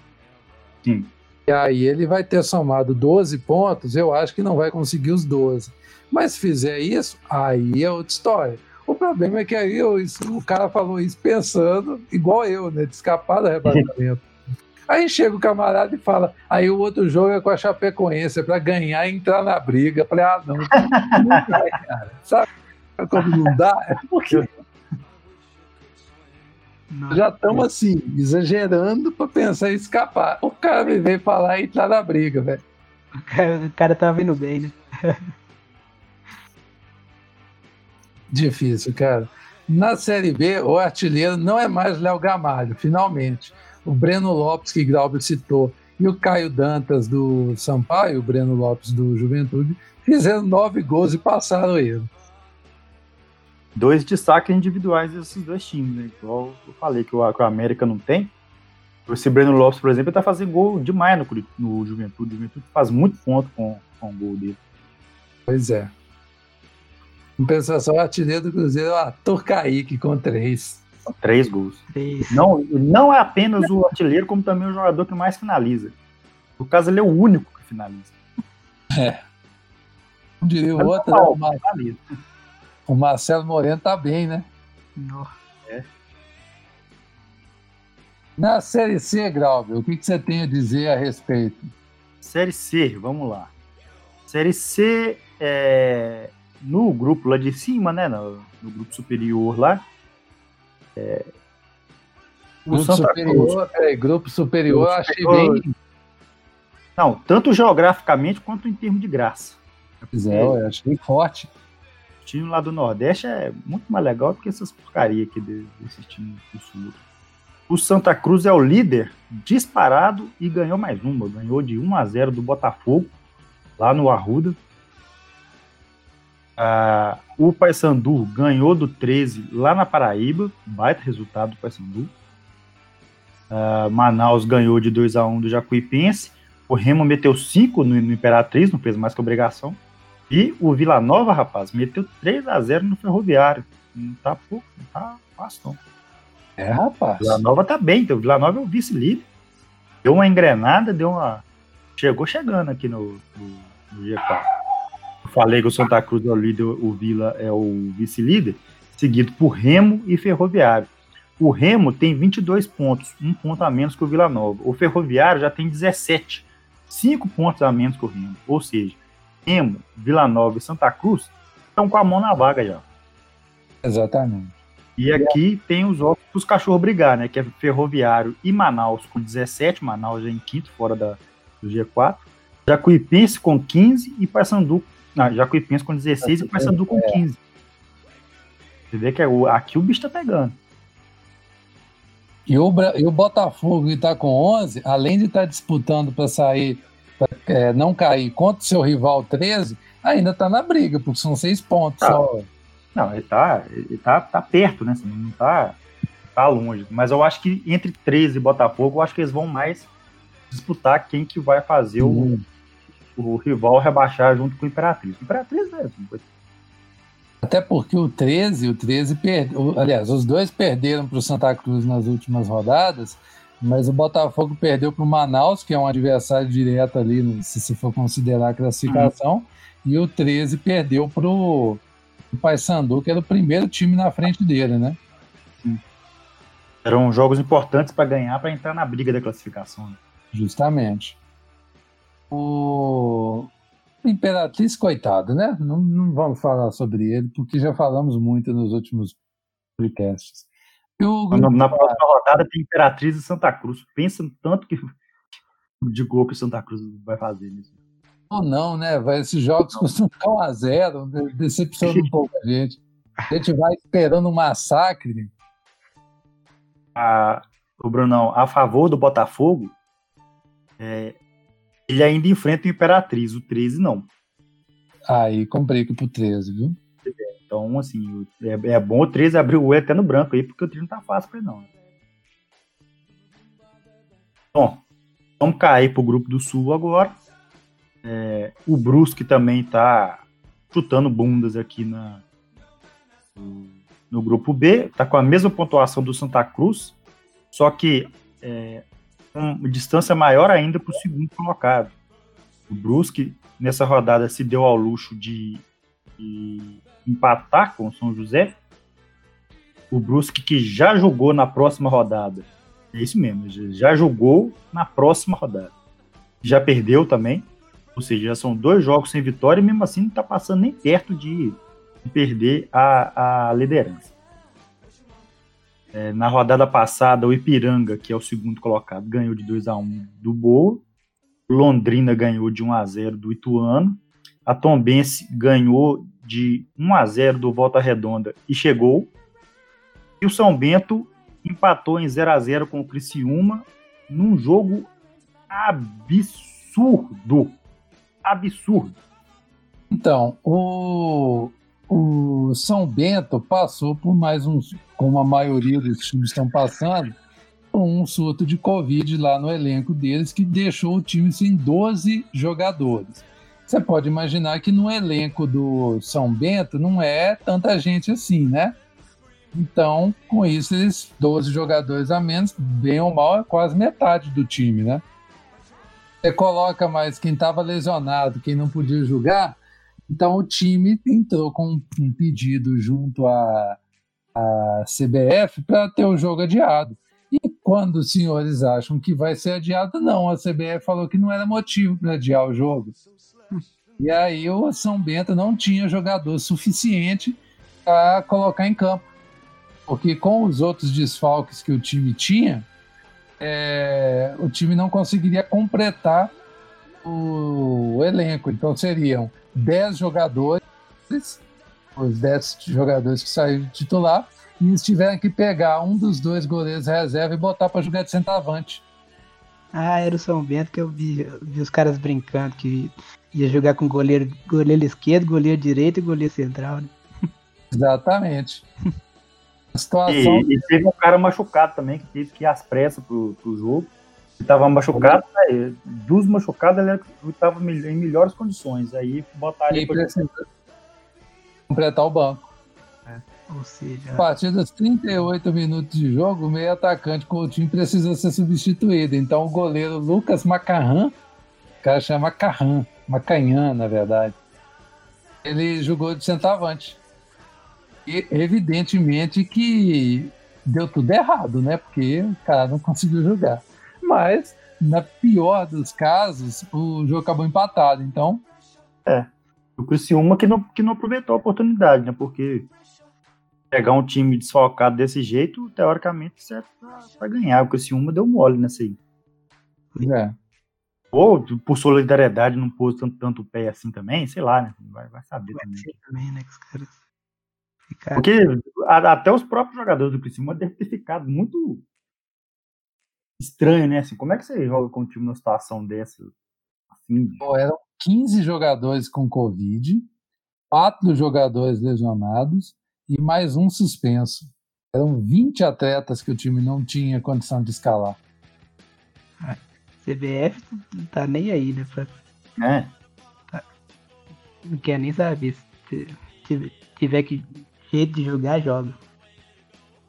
Sim. E aí ele vai ter somado 12 pontos, eu acho que não vai conseguir os 12. Mas se fizer isso, aí é outra história. O problema é que aí eu, o cara falou isso pensando igual eu, né? De escapar do arrebatamento. aí chega o camarada e fala, aí o outro jogo é com a Chapecoense, é para ganhar e entrar na briga. Eu falei, ah, não, não vai, cara. Sabe como não dá? É porque não. Já estamos assim, exagerando para pensar em escapar. O cara me veio falar e entrar na briga, velho. O cara, o cara tá vindo bem, né? Difícil, cara. Na Série B, o artilheiro não é mais Léo Gamalho, finalmente. O Breno Lopes, que Glauber citou, e o Caio Dantas do Sampaio, o Breno Lopes do Juventude, fizeram nove gols e passaram ele dois destaques individuais desses dois times, né? Igual eu falei que o, que o América não tem. Esse Breno Lopes, por exemplo, tá fazendo gol demais no, no Juventude. O Juventude faz muito ponto com, com o gol dele. Pois é. Compensação, o artilheiro do Cruzeiro é o Ator Kaique com três. Três gols. Três. Não, não é apenas o artilheiro, como também o jogador que mais finaliza. No caso, ele é o único que finaliza. É. Não diria o outro, não, mas... finaliza. O Marcelo Moreno tá bem, né? Não. É. Na Série C, Grauber, o que, que você tem a dizer a respeito? Série C, vamos lá. Série C, é, no grupo lá de cima, né? No, no grupo superior lá. É, grupo, superior, é, grupo superior, grupo achei bem. Não, tanto geograficamente quanto em termos de graça. Pois é, eu achei forte time lá do Nordeste é muito mais legal do que essas porcaria aqui desses times do Sul. O Santa Cruz é o líder disparado e ganhou mais uma. Ganhou de 1 a 0 do Botafogo, lá no Arruda. Ah, o Paysandu ganhou do 13 lá na Paraíba, baita resultado do Paysandu. Ah, Manaus ganhou de 2 a 1 do Jacuipense. O Remo meteu 5 no, no Imperatriz, não fez mais que obrigação. E o Vila Nova, rapaz, meteu 3 a 0 no Ferroviário. Não tá pouco, não tá fácil não. É, rapaz. Vila Nova tá bem, então o Vila Nova é o vice-líder. Deu uma engrenada, deu uma. Chegou chegando aqui no, no, no G4. Eu falei que o Santa Cruz é o líder, o Vila é o vice-líder, seguido por Remo e Ferroviário. O Remo tem 22 pontos, um ponto a menos que o Vila Nova. O Ferroviário já tem 17, 5 pontos a menos que o Remo. Ou seja, Remo, Vila Nova e Santa Cruz estão com a mão na vaga já. Exatamente. E aqui tem os jogos para os cachorros brigar, né? Que é Ferroviário e Manaus com 17, Manaus já em quinto, fora da, do G4. Jacuipense com 15 e Paysandu. Não, Jacuipense com 16 e Paysandu com 15. Você vê que é o, aqui o bicho tá pegando. E o, e o Botafogo que tá com 11, além de estar tá disputando para sair, é, não cair contra o seu rival 13, ainda tá na briga, porque são seis pontos tá. só. Não, ele tá, ele tá, tá perto, né? Assim, não tá, tá longe. Mas eu acho que entre 13 e Botafogo, eu acho que eles vão mais disputar quem que vai fazer uhum. o, o rival rebaixar junto com o Imperatriz. O Imperatriz é assim, até porque o 13, o 13 perdeu. Aliás, os dois perderam para o Santa Cruz nas últimas rodadas, mas o Botafogo perdeu para o Manaus, que é um adversário direto ali, se se for considerar a classificação, uhum. e o 13 perdeu para o Paysandu, que era o primeiro time na frente dele, né? Eram jogos importantes para ganhar, para entrar na briga da classificação. Né? Justamente. O Imperatriz, coitado, né? Não, não, vamos falar sobre ele, porque já falamos muito nos últimos podcasts. Na, na próxima rodada tem Imperatriz e Santa Cruz. Pensa tanto que de gol que o Santa Cruz vai fazer nisso. Ou não, né? Vai, esses jogos não. costumam ficar 1 a 0 decepciona um pouco a gente. A gente vai esperando um massacre. A, o Brunão, a favor do Botafogo, é, ele ainda enfrenta o Imperatriz, o 13 não. Aí complica pro 13, viu? Então, assim, é, é bom o 13 abrir o olho até no branco aí, porque o 13 não tá fácil pra ele, não. Bom, vamos cair pro grupo do Sul agora. É, o Brusque também tá chutando bundas aqui na, no, no, grupo B, tá com a mesma pontuação do Santa Cruz, só que é, uma distância maior ainda para o segundo colocado. O Brusque, nessa rodada, se deu ao luxo de, de empatar com o São José. O Brusque que já jogou na próxima rodada. É isso mesmo, já jogou na próxima rodada. Já perdeu também. Ou seja, já são dois jogos sem vitória e mesmo assim não está passando nem perto de, de perder a, a liderança. É, na rodada passada, o Ipiranga, que é o segundo colocado, ganhou de 2 a 1 do Boa. Londrina ganhou de 1 a 0 do Ituano. A Tombense ganhou de 1 a 0 do Volta Redonda e chegou. E o São Bento empatou em 0 a 0 com o Criciúma num jogo absurdo. Absurdo. Então, o, o São Bento passou por mais um, como a maioria dos times estão passando, um surto de Covid lá no elenco deles que deixou o time sem 12 jogadores. Você pode imaginar que no elenco do São Bento não é tanta gente assim, né? Então, com isso, eles 12 jogadores a menos, bem ou mal, é quase metade do time, né? Você coloca mais quem estava lesionado, quem não podia jogar, então o time entrou com um pedido junto à, à CBF para ter o jogo adiado. E quando os senhores acham que vai ser adiado, não. A CBF falou que não era motivo para adiar o jogo. E aí o São Bento não tinha jogador suficiente para colocar em campo. Porque com os outros desfalques que o time tinha, é, o time não conseguiria completar o elenco. Então seriam 10 jogadores, os 10 jogadores que saíram titular, e eles tiveram que pegar um dos dois goleiros reserva e botar para jogar de centroavante. Ah, era o São Bento que eu vi, eu vi os caras brincando que ia jogar com goleiro, goleiro esquerdo, goleiro direito e goleiro central, né? Exatamente. A situação... E, e, teve um cara machucado também, que teve que ir às pressas pro, pro jogo. Ele tava machucado, né? dos machucados ele estava em melhores condições. Aí botaram ele pra completar o banco. Ou seja, a partir dos 38 minutos de jogo, o meio atacante com o time precisa ser substituído. Então o goleiro Lucas Macarrã, o cara chama Macarrã, Macanhã, na verdade, ele jogou de centroavante. E evidentemente que deu tudo errado, né? Porque o cara não conseguiu jogar. Mas, na pior dos casos, o jogo acabou empatado. Então. É. O Criciúma que não, que não aproveitou a oportunidade, né? Porque pegar um time desfalcado desse jeito, teoricamente, certo para ganhar. O Criciúma deu mole nessa aí. É. Ou por solidariedade não pôs tanto, tanto pé assim também, sei lá, né? Vai, vai saber vai também. também né, caras... Porque a, até os próprios jogadores do Criciúma devem ter ficado muito estranho, né? Assim, como é que você joga com um time numa situação dessa? Assim? Pô, eram 15 jogadores com Covid, quatro jogadores lesionados e mais um suspenso. Eram 20 atletas que o time não tinha condição de escalar. A CBF não tá nem aí, né? Pra... É. Tá. Não quer nem saber. Se tiver que jeito de jogar, joga.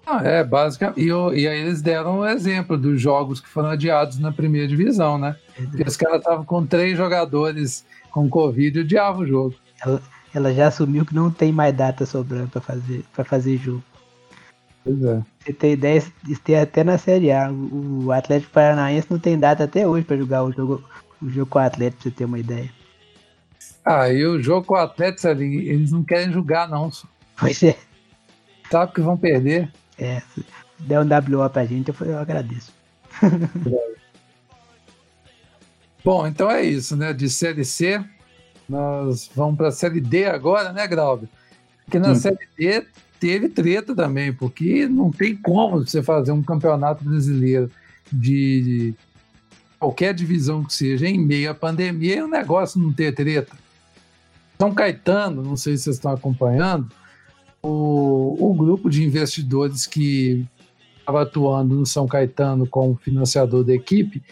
Ah, é, basicamente. E, e, aí eles deram um exemplo dos jogos que foram adiados na primeira divisão, né? Porque os caras estavam com três jogadores com Covid e odiavam o jogo. Ela, já assumiu que não tem mais data sobrando para fazer, pra fazer jogo. Pois é. Você tem ideia, isso tem até na Série A. O, o Atlético Paranaense não tem data até hoje para jogar o jogo, o jogo com o Atlético, pra você ter uma ideia. Ah, e o jogo com o Atlético, ali, eles não querem jogar, não. Pois é. Sabe que vão perder. É, se der um WO pra gente, eu, eu agradeço. Bom, então é isso, né? De Série C, nós vamos para a Série D agora, né, Grauber? Porque na Sim. Série D teve treta também, porque não tem como você fazer um campeonato brasileiro de qualquer divisão que seja em meio à pandemia e o negócio não ter treta. São Caetano, não sei se vocês estão acompanhando, o, o grupo de investidores que estava atuando no São Caetano como financiador da equipe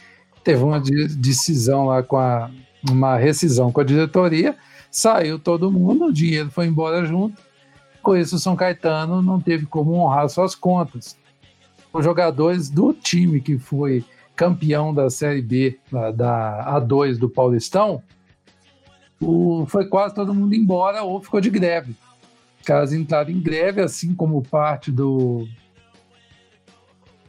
teve uma decisão lá com a uma rescisão com a diretoria, saiu todo mundo, o dinheiro foi embora junto. Com isso, o São Caetano não teve como honrar suas contas. Os jogadores do time que foi campeão da Série B, da A2 do Paulistão, o, foi quase todo mundo embora ou ficou de greve. Os caras entraram em greve, assim como parte do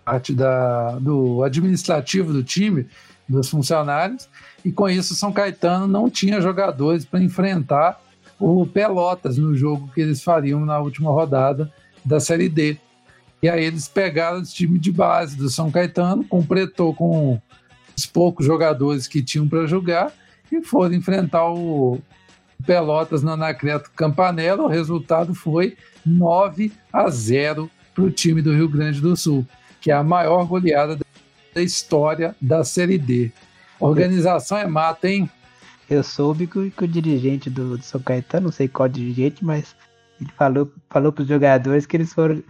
parte da, do administrativo do time, dos funcionários, e com isso São Caetano não tinha jogadores para enfrentar o Pelotas no jogo que eles fariam na última rodada da Série D. E aí eles pegaram o time de base do São Caetano, completou com os poucos jogadores que tinham para jogar e foram enfrentar o Pelotas na Anacleto Campanella. O resultado foi 9 a 0 para o time do Rio Grande do Sul, que é a maior goleada da história da Série D. Organização é mata, hein? Eu soube que, que o dirigente do, do, São Caetano, não sei qual dirigente, mas ele falou, falou para os jogadores que eles foram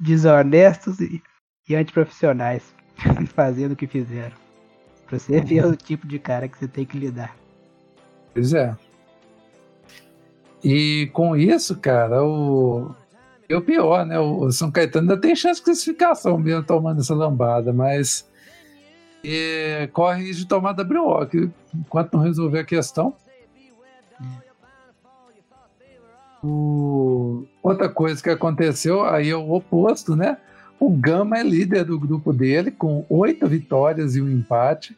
desonestos e, e antiprofissionais, fazendo o que fizeram. Pra você ver o tipo de cara que você tem que lidar. Pois é. E com isso, cara, o. E o pior, né? O São Caetano ainda tem chance de classificação mesmo tomando essa lambada, mas e corre de tomar WO, enquanto não resolver a questão. O... Outra coisa que aconteceu, aí é o oposto, né? O Gama é líder do grupo dele, com oito vitórias e um empate.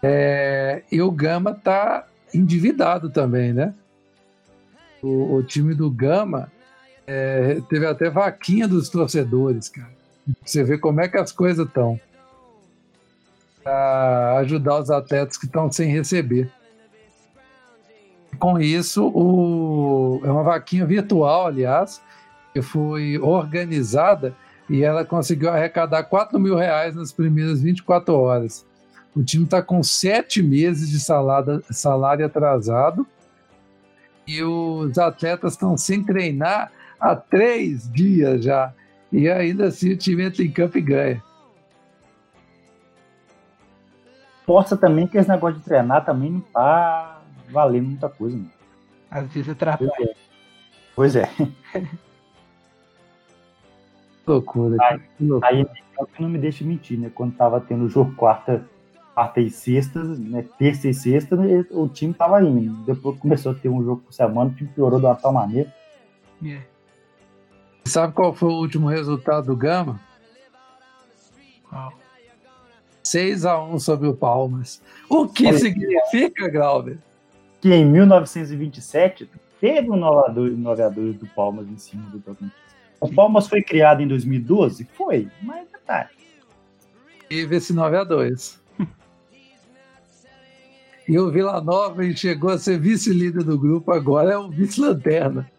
É... E o Gama tá endividado também, né? O, o time do Gama é... teve até vaquinha dos torcedores, cara. Você vê como é que as coisas estão para ajudar os atletas que estão sem receber. Com isso, o, é uma vaquinha virtual, aliás, que foi organizada e ela conseguiu arrecadar 4 mil reais nas primeiras 24 horas. O time está com sete meses de salário, salário atrasado e os atletas estão sem treinar há três dias já. E ainda assim o time entra em campo e ganha. Força também que esse negócio de treinar também não tá valendo muita coisa. Não. Às vezes atrapalha. Pois é. loucura. Aí, loucura. aí é que não me deixa mentir, né? Quando tava tendo jogo quarta, quarta e sexta, né? Terça e sexta, né? o time tava indo. Depois começou a ter um jogo por semana, o time piorou de uma tal maneira. Yeah. Sabe qual foi o último resultado do Gama? Qual? 6x1 sobre o Palmas. O que Olha, significa, Glauber? Que em 1927 teve um 9 a 2 do Palmas em cima do Tocantins. O Palmas foi criado em 2012? Foi, mas detalhe. Teve esse 9 a 2 E o Vila Nova chegou a ser vice-líder do grupo, agora é o vice-lanterna.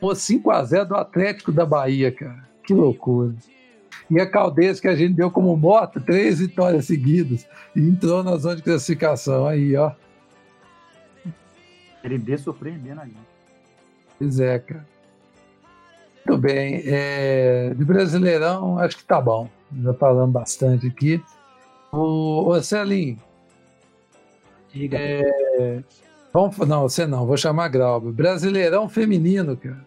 Pô, 5 a 0 do Atlético da Bahia, cara. Que loucura. E a Caldense, que a gente deu como moto, três vitórias seguidas. E entrou na zona de classificação. Aí, ó. Ele D surpreendendo ali. Pois é, cara. Muito bem. É, de Brasileirão, acho que tá bom. Já falamos bastante aqui. O, o Celinho. Diga. É, vamos, não, você não, vou chamar Grauber. Brasileirão feminino, cara.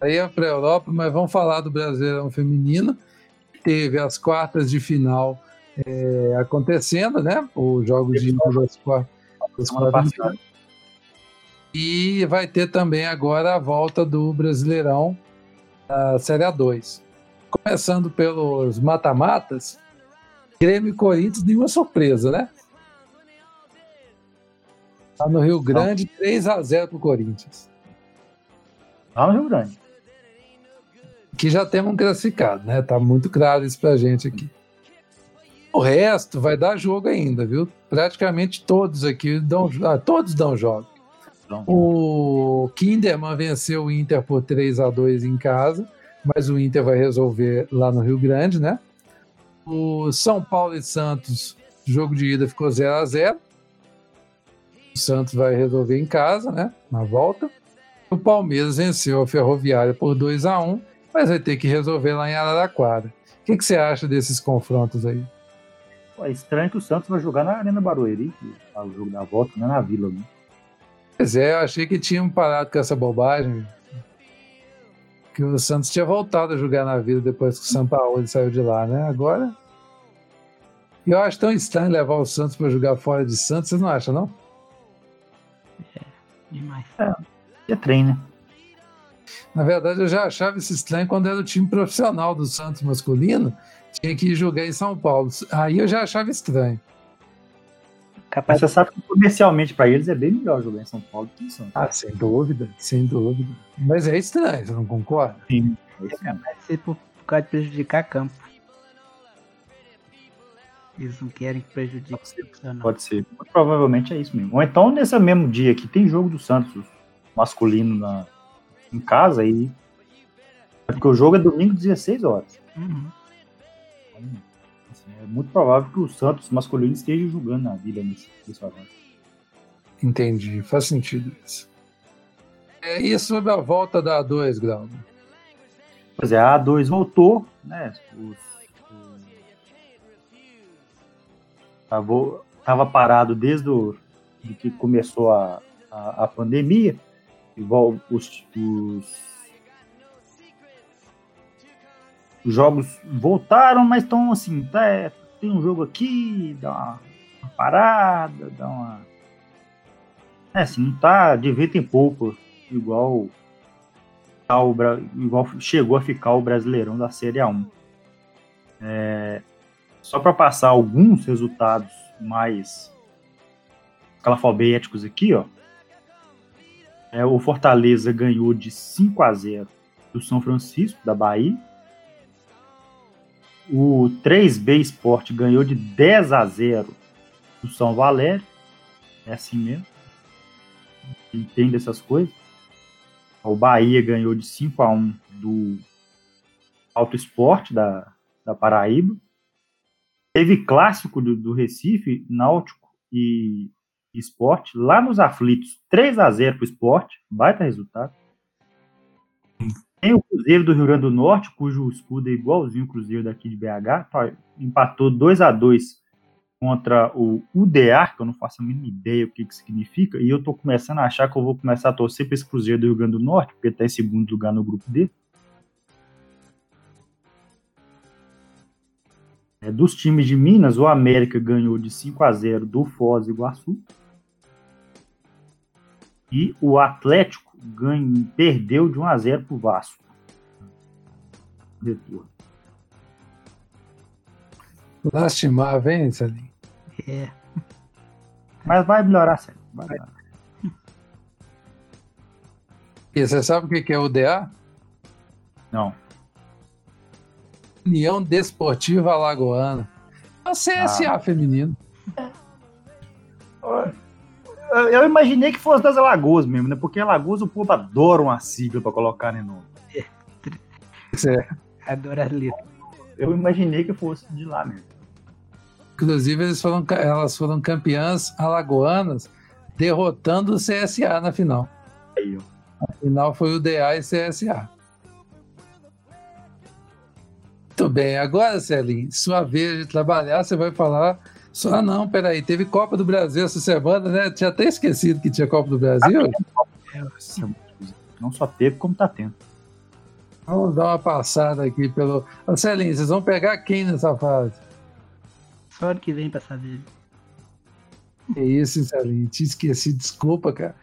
Aí é para a Europa, mas vamos falar do Brasileirão feminino. Teve as quartas de final é, acontecendo, né? Os jogos de quartas, das quartas de final. E vai ter também agora a volta do Brasileirão da Série A2. Começando pelos mata-matas, Grêmio e Corinthians, nenhuma surpresa, né? Tá no Rio Grande, 3 a 0 pro Corinthians. Tá no Rio Grande. Que já temos um classificado, né? Tá muito claro isso pra gente aqui. O resto vai dar jogo ainda, viu? Praticamente todos aqui dão, ah, todos dão jogo. O Kinderman venceu o Inter por 3 a 2 em casa, mas o Inter vai resolver lá no Rio Grande, né? O São Paulo e Santos, jogo de ida ficou 0 a 0 O Santos vai resolver em casa, né? Na volta. O Palmeiras venceu a Ferroviária por 2 a 1 mas vai ter que resolver lá em Araraquara. O que, que você acha desses confrontos aí? É estranho que o Santos vai jogar na Arena Barueri, que o jogo da volta, não é na Vila, né? Pois é, eu achei que tinham parado com essa bobagem. Que o Santos tinha voltado a jogar na vida depois que o São Paulo saiu de lá, né? Agora. E eu acho tão estranho levar o Santos para jogar fora de Santos, vocês não acham, não? É, demais. É, é treino, né? Na verdade, eu já achava isso estranho quando era o time profissional do Santos masculino, tinha que jogar em São Paulo. Aí eu já achava estranho. Capaz... Você sabe que comercialmente para eles é bem melhor jogar em São Paulo do que em Santos. Ah, sem dúvida, sem dúvida. Mas é estranho, você não concorda? Sim. É capaz de ser por, por causa de prejudicar campo. Eles não querem que prejudique Pode ser. Pode ser. Provavelmente é isso mesmo. Ou então, nesse mesmo dia aqui, tem jogo do Santos masculino na, em casa aí. É porque o jogo é domingo 16 horas. Uhum. Então, é muito provável que o Santos masculino esteja jogando na vida nesse, nesse. Entendi, faz sentido isso. É, e sobre a volta da A2, Grau? Pois é, a A2 voltou, né? Os, os, tava parado desde o, de que começou a, a, a pandemia. Os, os os jogos voltaram, mas estão assim, tá, é, tem um jogo aqui, dá uma, uma, parada, dá uma. É assim, não tá de vento em pouco, igual, o, igual chegou a ficar o Brasileirão da Série A1. É, só para passar alguns resultados mais calafobéticos aqui, ó. É, o Fortaleza ganhou de 5 a 0 do São Francisco, da Bahia. O 3B Sport ganhou de 10 a 0 do São Valério. É assim mesmo. Entende essas coisas. O Bahia ganhou de 5 a 1 do Alto Esporte da, da Paraíba. Teve clássico do, do Recife, Náutico e Esporte, lá nos aflitos, 3 a 0 para o esporte, baita resultado. Tem o Cruzeiro do Rio Grande do Norte, cujo escudo é igualzinho o Cruzeiro daqui de BH, tá, empatou 2 a 2 contra o UDA, que eu não faço a mínima ideia o que, que significa, e eu estou começando a achar que eu vou começar a torcer para esse Cruzeiro do Rio Grande do Norte, porque está em segundo lugar no grupo dele. É, dos times de Minas, o América ganhou de 5 a 0 do Foz do Iguaçu. E o Atlético ganhou, perdeu de 1 a 0 para o Vasco. Retorno. Lastimar, vem, Salim. É. Mas vai melhorar, Salim. Vai melhorar. E você sabe o que é o DA? Não. União Desportiva Alagoana. É o CSA ah. feminino. Eu imaginei que fosse das Alagoas mesmo, né? Porque Alagoas o povo adora uma sigla pra colocar em nome. É. Adora a letra. Eu imaginei que fosse de lá mesmo. Inclusive, eles foram, elas foram campeãs alagoanas, derrotando o CSA na final. Aí, ó. A final foi o DA e CSA. Muito bem, agora, Celinho, sua vez de trabalhar, você vai falar. Ah, não, peraí, teve Copa do Brasil essa semana, né? Tinha até esquecido que tinha Copa do Brasil. Não só teve, como tá tendo. Vamos dar uma passada aqui pelo. Ô, Celinho, vocês vão pegar quem nessa fase? Só ano que vem pra saber. É isso, Celinho. Te esqueci, desculpa, cara.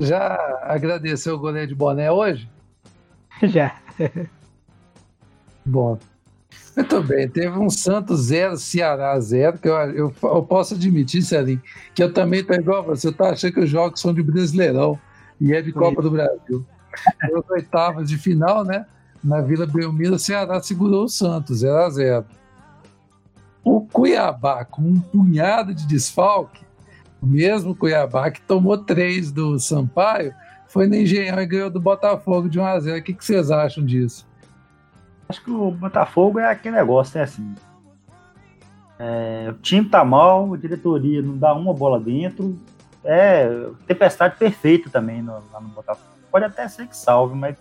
Já agradeceu o goleiro de boné hoje? Já. Bom, muito bem, teve um Santos 0, Ceará 0, que eu, eu, eu, posso admitir, Celinho, que eu também tô igual você, tá achando que os jogos são de Brasileirão e é de Copa do Brasil. Nas oitavas de final, né? Na Vila Belmiro, Ceará segurou o Santos, 0 a 0 O Cuiabá, com um punhado de desfalque, o mesmo Cuiabá que tomou três do Sampaio, foi no Engenhão e ganhou do Botafogo de 1 a 0 O que, que vocês acham disso? Acho que o Botafogo é aquele negócio, né? Assim, é, o time tá mal, a diretoria não dá uma bola dentro. É tempestade perfeita também no, lá no Botafogo. Pode até ser que salve, mas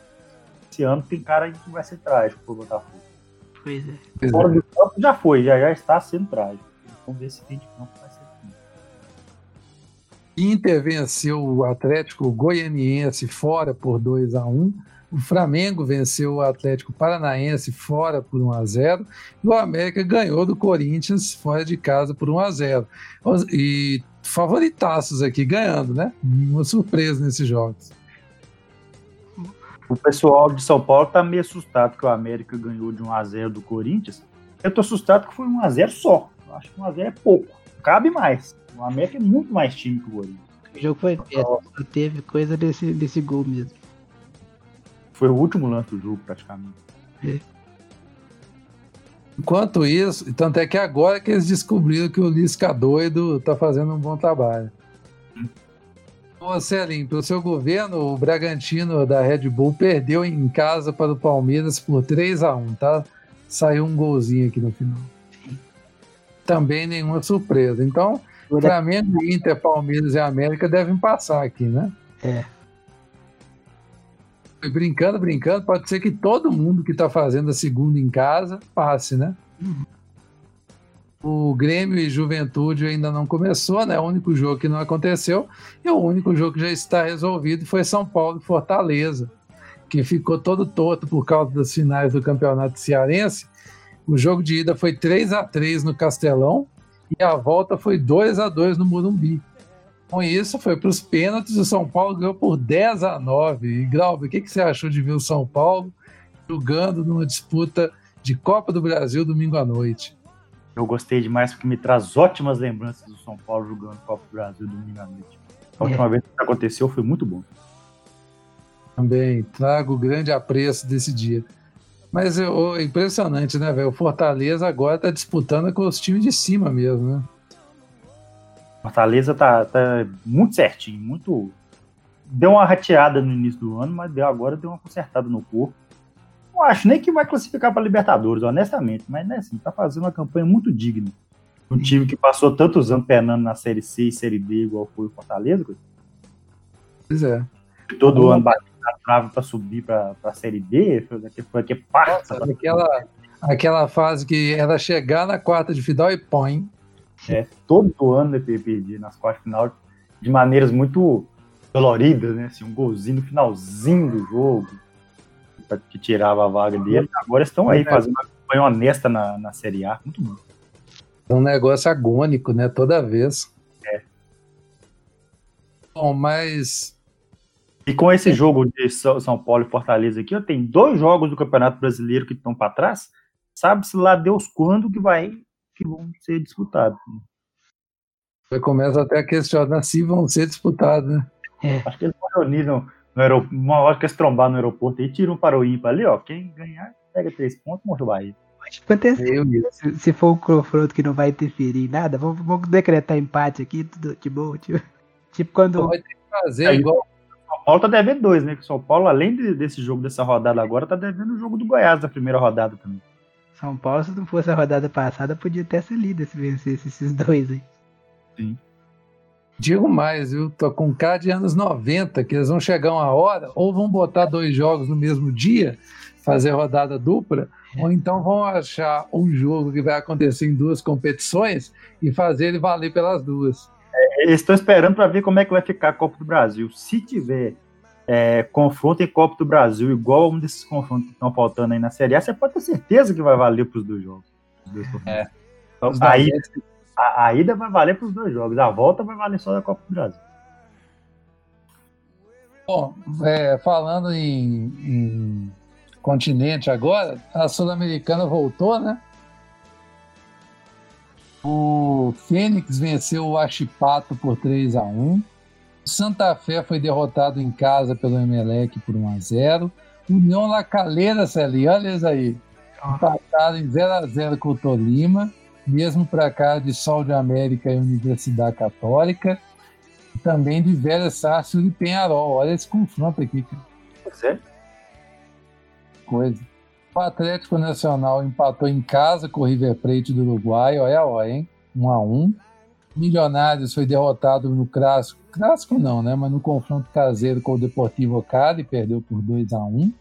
esse ano tem cara que vai ser trágico pro Botafogo. Pois é. Fora do campo já foi, já, já está sendo trágico. Vamos ver se tem de campo vai ser assim. Inter venceu o Atlético Goianiense fora por 2 a 1 o Flamengo venceu o Atlético Paranaense fora por 1 a 0 e o América ganhou do Corinthians fora de casa por 1 a 0 E favoritaços aqui ganhando, né? Uma surpresa nesses jogos. O pessoal de São Paulo tá meio assustado que o América ganhou de 1 a 0 do Corinthians. Eu tô assustado que foi 1 a 0 só. Eu acho que 1 a 0 é pouco. Cabe mais. O América é muito mais time que o Corinthians. O jogo foi perto, só teve coisa desse, desse gol mesmo. Foi o último lance do jogo, praticamente. É. Enquanto isso, tanto é que agora que eles descobriram que o Lisca doido tá fazendo um bom trabalho. Ô Celim, pelo seu governo, o Bragantino da Red Bull perdeu em casa para o Palmeiras por 3 a 1 tá? Saiu um golzinho aqui no final. Também nenhuma surpresa. Então, Flamengo, Inter, Palmeiras e América devem passar aqui, né? É brincando, brincando, pode ser que todo mundo que está fazendo a segunda em casa passe, né? O Grêmio e Juventude ainda não começou, né? O único jogo que não aconteceu e o único jogo que já está resolvido foi São Paulo e Fortaleza, que ficou todo torto por causa das finais do Campeonato Cearense. O jogo de ida foi 3 a 3 no Castelão e a volta foi 2 a 2 no Morumbi. Com isso, foi para os pênaltis. O São Paulo ganhou por 10 a 9. E, Glauber, o que, que você achou de ver o São Paulo jogando numa disputa de Copa do Brasil domingo à noite? Eu gostei demais porque me traz ótimas lembranças do São Paulo jogando Copa do Brasil domingo à noite. A última é. vez que aconteceu foi muito bom. Também trago grande apreço desse dia. Mas é impressionante, né, velho? O Fortaleza agora está disputando com os times de cima mesmo, né? Fortaleza tá, tá muito certinho, muito. Deu uma rateada no início do ano, mas deu, agora deu uma consertada no corpo. não acho nem que vai classificar para Libertadores, honestamente, mas né, assim, tá fazendo uma campanha muito digna. Um time que passou tantos anos penando na Série C e Série D, igual foi o Fortaleza. Pois é. Todo ano batendo na trave para subir para a Série D, foi aqui, foi aqui parte. Aquela, aquela fase que era chegar na quarta de final e põe. É, todo ano ele perdia nas quartas final de maneiras muito doloridas, né? Assim, um golzinho no finalzinho do jogo que tirava a vaga dele. Agora estão aí é. fazendo uma campanha honesta na, na Série A. Muito bom. É um negócio agônico, né? Toda vez. É. Bom, mas. E com esse jogo de São Paulo e Fortaleza aqui, eu tenho dois jogos do Campeonato Brasileiro que estão para trás. Sabe-se lá Deus quando que vai que vão ser disputados. Você começa até a questionar se vão ser disputados, né? É. Acho que eles vão reunir no, no aeroporto, uma hora que eles trombar no aeroporto e tiram para o ímpar ali, ó. Quem ganhar, pega três pontos, mostra o Bahia. Acontecer. Se, se for um confronto que não vai interferir em nada, vamos, vamos decretar empate aqui, tudo de boa. Tipo, tipo quando. Pode fazer é, igual. São Paulo tá devendo dois, né? Que São Paulo, além de, desse jogo, dessa rodada agora, tá devendo o jogo do Goiás da primeira rodada também. São Paulo, se não fosse a rodada passada, podia até ser líder se vencesse esses dois aí. Sim. Digo mais, viu? Tô com cara de anos 90, que eles vão chegar uma hora, ou vão botar dois jogos no mesmo dia, fazer rodada dupla, é. ou então vão achar um jogo que vai acontecer em duas competições e fazer ele valer pelas duas. É, estou esperando para ver como é que vai ficar a Copa do Brasil. Se tiver é, confronto em Copa do Brasil, igual um desses confrontos que estão faltando aí na Série A, você pode ter certeza que vai valer para os dois jogos. é. Então, aí, a, a ida vai valer para os dois jogos, a volta vai valer só da Copa do Brasil. Bom, é, falando em, em, continente agora, a Sul-Americana voltou, né? O Fênix venceu o Achipato por 3 a 1 o Santa Fé foi derrotado em casa pelo Emelec por 1 a 0 União La Calera, Celi, olha isso aí. Empataram em 0 a 0 com o Tolima mesmo para cá de Sol de América e Universidade Católica, também de Velha Sácio e Penharol. Olha esse confronto aqui. Você? Coisa. O Atlético Nacional empatou em casa com o River Plate do Uruguai, olha, olha, hein? 1 a 1 Milionários foi derrotado no clássico, clássico não, né? Mas no confronto caseiro com o Deportivo Cali, perdeu por 2 a 1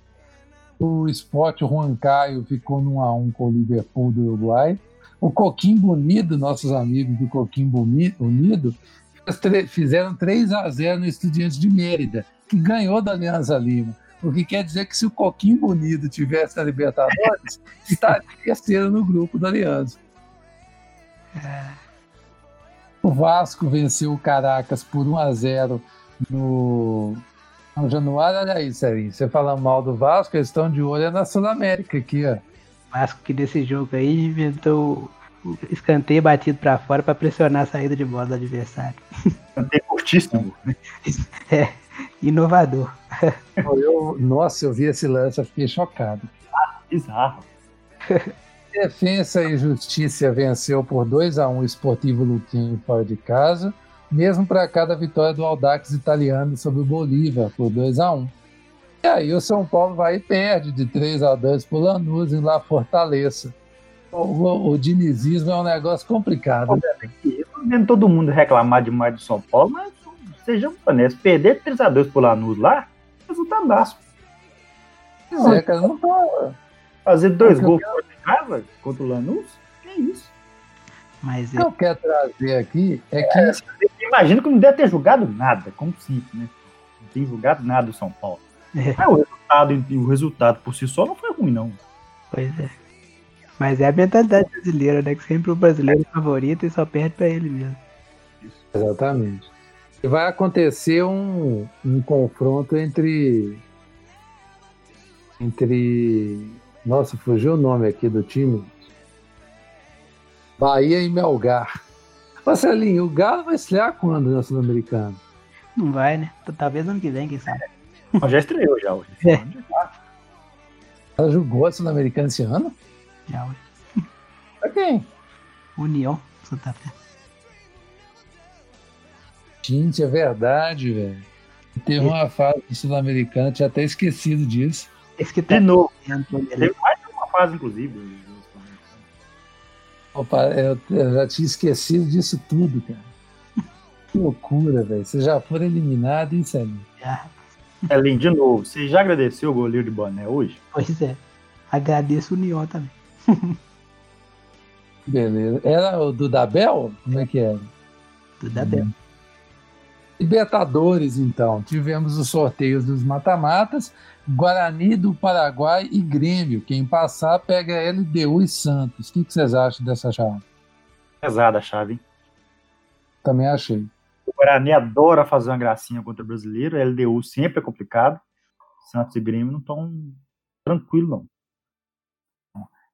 O Sport Juan Caio ficou no 1 a 1 com o Liverpool do Uruguai. O Coquimbo Unido, nossos amigos do Coquimbo Unido, fizeram 3 a 0 no Estudiantes de Mérida, que ganhou da Aliança Lima. O que quer dizer que se o Coquimbo Unido tivesse na Libertadores, estaria terceiro no grupo da Aliança. É. O Vasco venceu o Caracas por 1 a 0 no, no Januário. Olha aí, Sérgio, você fala mal do Vasco, eles estão de olho na Sul-América aqui, ó. Vasco que desse jogo aí inventou o escanteio batido para fora para pressionar a saída de bola do adversário. Escanteio curtíssimo. É, inovador. Eu, nossa, eu vi esse lance, eu fiquei chocado. Ah, bizarro. Defensa e Justiça venceu por 2 a 1 o Esportivo Luquinho fora de casa, mesmo para cada vitória do Audax italiano sobre o Bolívar por 2 a 1 e aí o São Paulo vai e perde de 3 a 2 por Lanús em lá Fortaleza. O, o, o dinizismo é um negócio complicado. Eu tô vendo todo mundo reclamar demais do São Paulo, mas sejamos honestos, perder 3 a 2 por Lanús lá, resultadaço. Pois é, cara, não tá... Fazer dois gols fora casa contra o Lanús? Que isso? Mas o que eu quero trazer aqui é que. É, imagino que não deve ter jogado nada, como sempre, né? Não tem jogado nada o São Paulo. É. é. o, resultado, o resultado por si só não foi ruim, não. Pois é. Mas é a mentalidade brasileira, né? Que sempre o brasileiro é favorito e só perde pra ele mesmo. Exatamente. E vai acontecer um, um confronto entre. Entre. Nossa, fugiu o nome aqui do time. Bahia e Melgar. Marcelinho, o Galo vai estrear quando na Sul-Americana? Não vai, né? Talvez ano que vem, quem sabe. Mas já estreou já hoje. É. Ela jogou a Sul-Americana esse ano? Já hoje. Pra quem? União Santa Fé. Gente, é verdade, velho. Teve uma fase sul-americana, tinha até esquecido disso. Esse que tá de novo. Teve mais de uma fase, inclusive. Opa, eu, eu, já tinha esquecido disso tudo, cara. Que loucura, velho. Vocês já foram eliminados, hein, Celinho? Já. Celinho, de novo, você já agradeceu o goleiro de boné hoje? Pois é. Agradeço o Nion também. Beleza. Era o do Dabel? Como é que era? Do Dabel. Hum. Libertadores, então. Tivemos os sorteios dos mata-matas. Guarani do Paraguai e Grêmio. Quem passar pega LDU e Santos. O que, vocês acham dessa chave? Pesada a chave, hein? Também achei. O Guarani adora fazer uma gracinha contra o brasileiro. LDU sempre é complicado. Santos e Grêmio não estão tranquilos, não.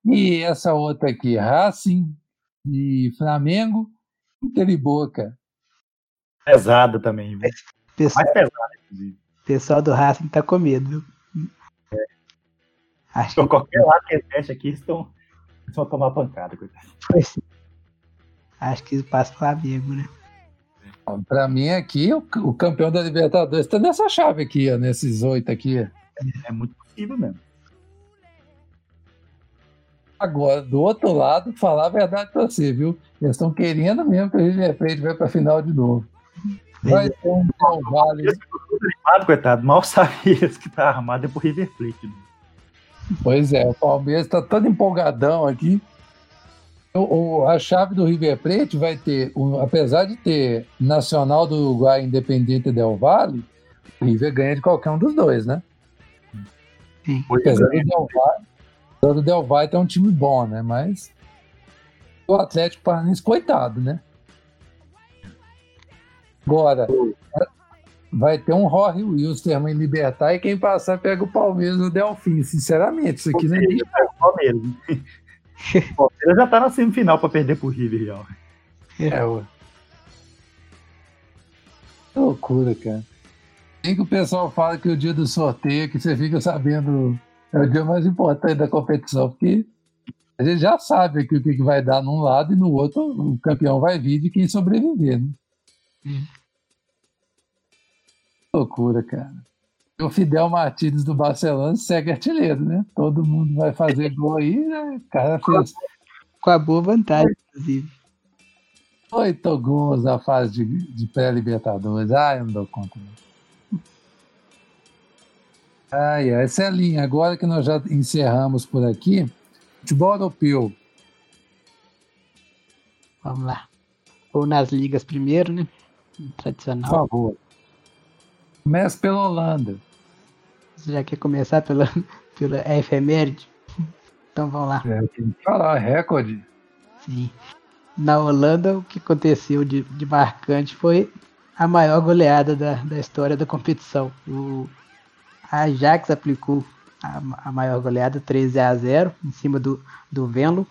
E essa outra aqui, Racing e Flamengo, Inter e Boca. Pesada também, viu? Pessoal, Mais pesada, inclusive. pessoal do Racing tá com medo, viu? É. Acho que qualquer lado que eles aqui estão, estão a tomar pancada, coitado. Pois Acho que passa o Flamengo, né? Para mim aqui, o, o, campeão da Libertadores está nessa chave aqui, ó, nesses oito aqui. É, é muito possível mesmo. Agora, do outro lado, falar a verdade para você, viu? Eles estão querendo mesmo que a River Plate vai para a final de novo. Vai ter um Vale. Animado, coitado, mal sabia que tá armado é pro River Plate. Né? Pois é, o Palmeiras está todo empolgadão aqui. O, o, a chave do River Plate vai ter, um, apesar de ter Nacional do Uruguai Independente Del Valle, o River ganha de qualquer um dos dois, né? Sim. Apesar do Del Valle, o Del Valle é um time bom, né? Mas o Atlético Paranaense, coitado, né? Agora, vai ter um Jorge Wilstermann em Libertar e quem passar pega o Palmeiras no Delfim. Sinceramente, isso aqui não é nem. Palmeiras. o Palmeiras já tá na semifinal para perder pro River Real. É, ué. Que loucura, cara. Tem que o pessoal fala que o dia do sorteio, que você fica sabendo é o dia mais importante da competição, porque a gente já sabe aqui o que vai dar num lado e no outro o campeão vai vir de quem sobreviver. Né? Hum. Loucura, cara. O Fidel Martins do Barcelona segue artilheiro, né? Todo mundo vai fazer gol aí, né? O cara fez. Com a boa vantagem, inclusive. Oito gols na fase de, de pré-Libertadores. Ah, eu não dou conta. Não. Ai, ai, Celinha, agora que nós já encerramos por aqui, futebol europeu. Vamos lá. Ou nas ligas primeiro, né? Tradicional. Por favor. Comece pela Holanda. Você já quer começar pela, pela efeméride? Então vamos lá. É, tem que falar, recorde. Sim. Na Holanda, o que aconteceu de, de marcante foi a maior goleada da, da história da competição. O Ajax aplicou a, a maior goleada, 13 a 0 em cima do, do Venlo.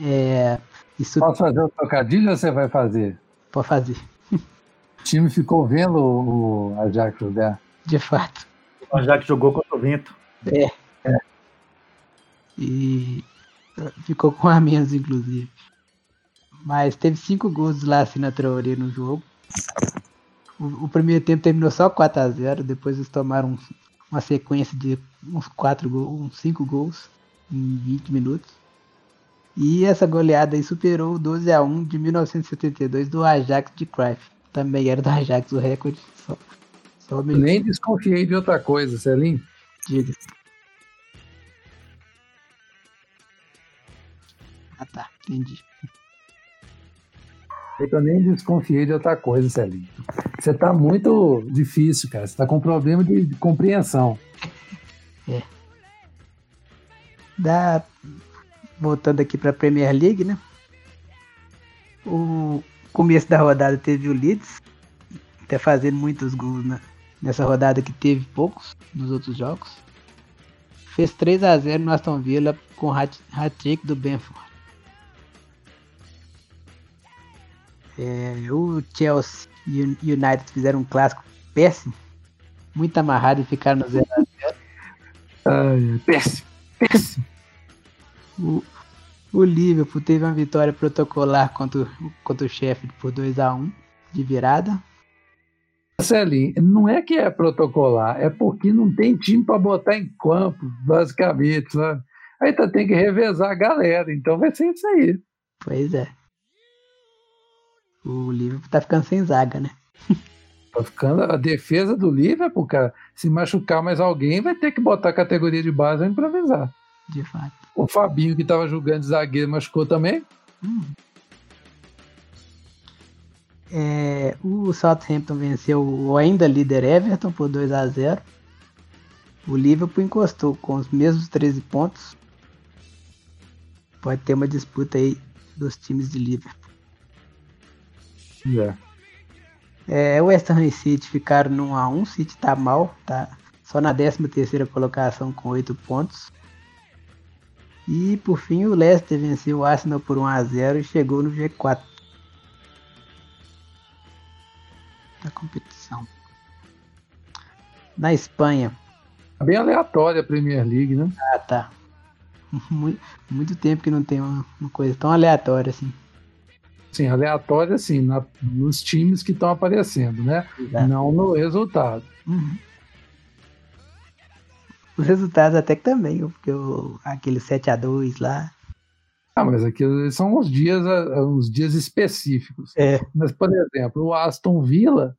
É, isso... Posso fazer o trocadilho ou você vai fazer? Pode fazer. O time ficou vendo o Ajax jogar. De fato. O Ajax jogou contra o vento. É. é. E ficou com a menos, inclusive. Mas teve cinco gols lá assim na Traoré no jogo. O, o, primeiro tempo terminou só 4 a 0 depois eles tomaram uma sequência de uns 4 gols, uns 5 gols em 20 minutos. E essa goleada aí superou o 12 a 1 de 1972 do Ajax de Cruyff. Também era do Ajax o recorde. Só, só Nem desconfiei de outra coisa, Celim. Diga. Ah tá, entendi. Eu nem desconfiei de outra coisa, Celinho. Você tá muito difícil, cara. Você tá com problema de, de compreensão. É. Da... Voltando aqui pra Premier League, né? O começo da rodada teve o Leeds, até fazendo muitos gols né? nessa rodada que teve poucos nos outros jogos. Fez 3 a 0 no Aston Villa com hat-trick do Benford. É, o Chelsea e o United fizeram um clássico péssimo, muito amarrado e ficaram no 0x0. Uh, péssimo, péssimo. O, o Liverpool teve uma vitória protocolar contra, contra o Sheffield por 2x1 de virada. Celinho, não é que é protocolar, é porque não tem time para botar em campo, basicamente, sabe? Aí tá, tem que revezar a galera, então vai ser isso aí. Pois é. O Liverpool tá ficando sem zaga, né? Tá ficando a defesa do Liverpool, cara. Se machucar mais alguém, vai ter que botar a categoria de base e improvisar. De fato. O Fabinho, que tava jogando zagueiro, machucou também. Hum. É, o Southampton venceu o ainda líder Everton por 2 a 0 O Liverpool encostou com os mesmos 13 pontos. Pode ter uma disputa aí dos times de Liverpool. Yeah. É, o West Ham e City ficaram no 1x1. O City tá mal, tá só na 13 terceira colocação com 8 pontos. E por fim o Leicester venceu o Arsenal por 1x0 e chegou no G4 da competição. Na Espanha. Tá bem aleatória a Premier League, né? Ah, tá. Muito, muito tempo que não tem uma, uma coisa tão aleatória assim. Sim, aleatória assim, na, nos times que estão aparecendo, né? Exato. Não no resultado. Uhum. Os resultados até que também, porque o, aquele 7 a 2 lá. Ah, mas aquilo são uns dias, uns dias específicos. É. Mas, por exemplo, o Aston Villa,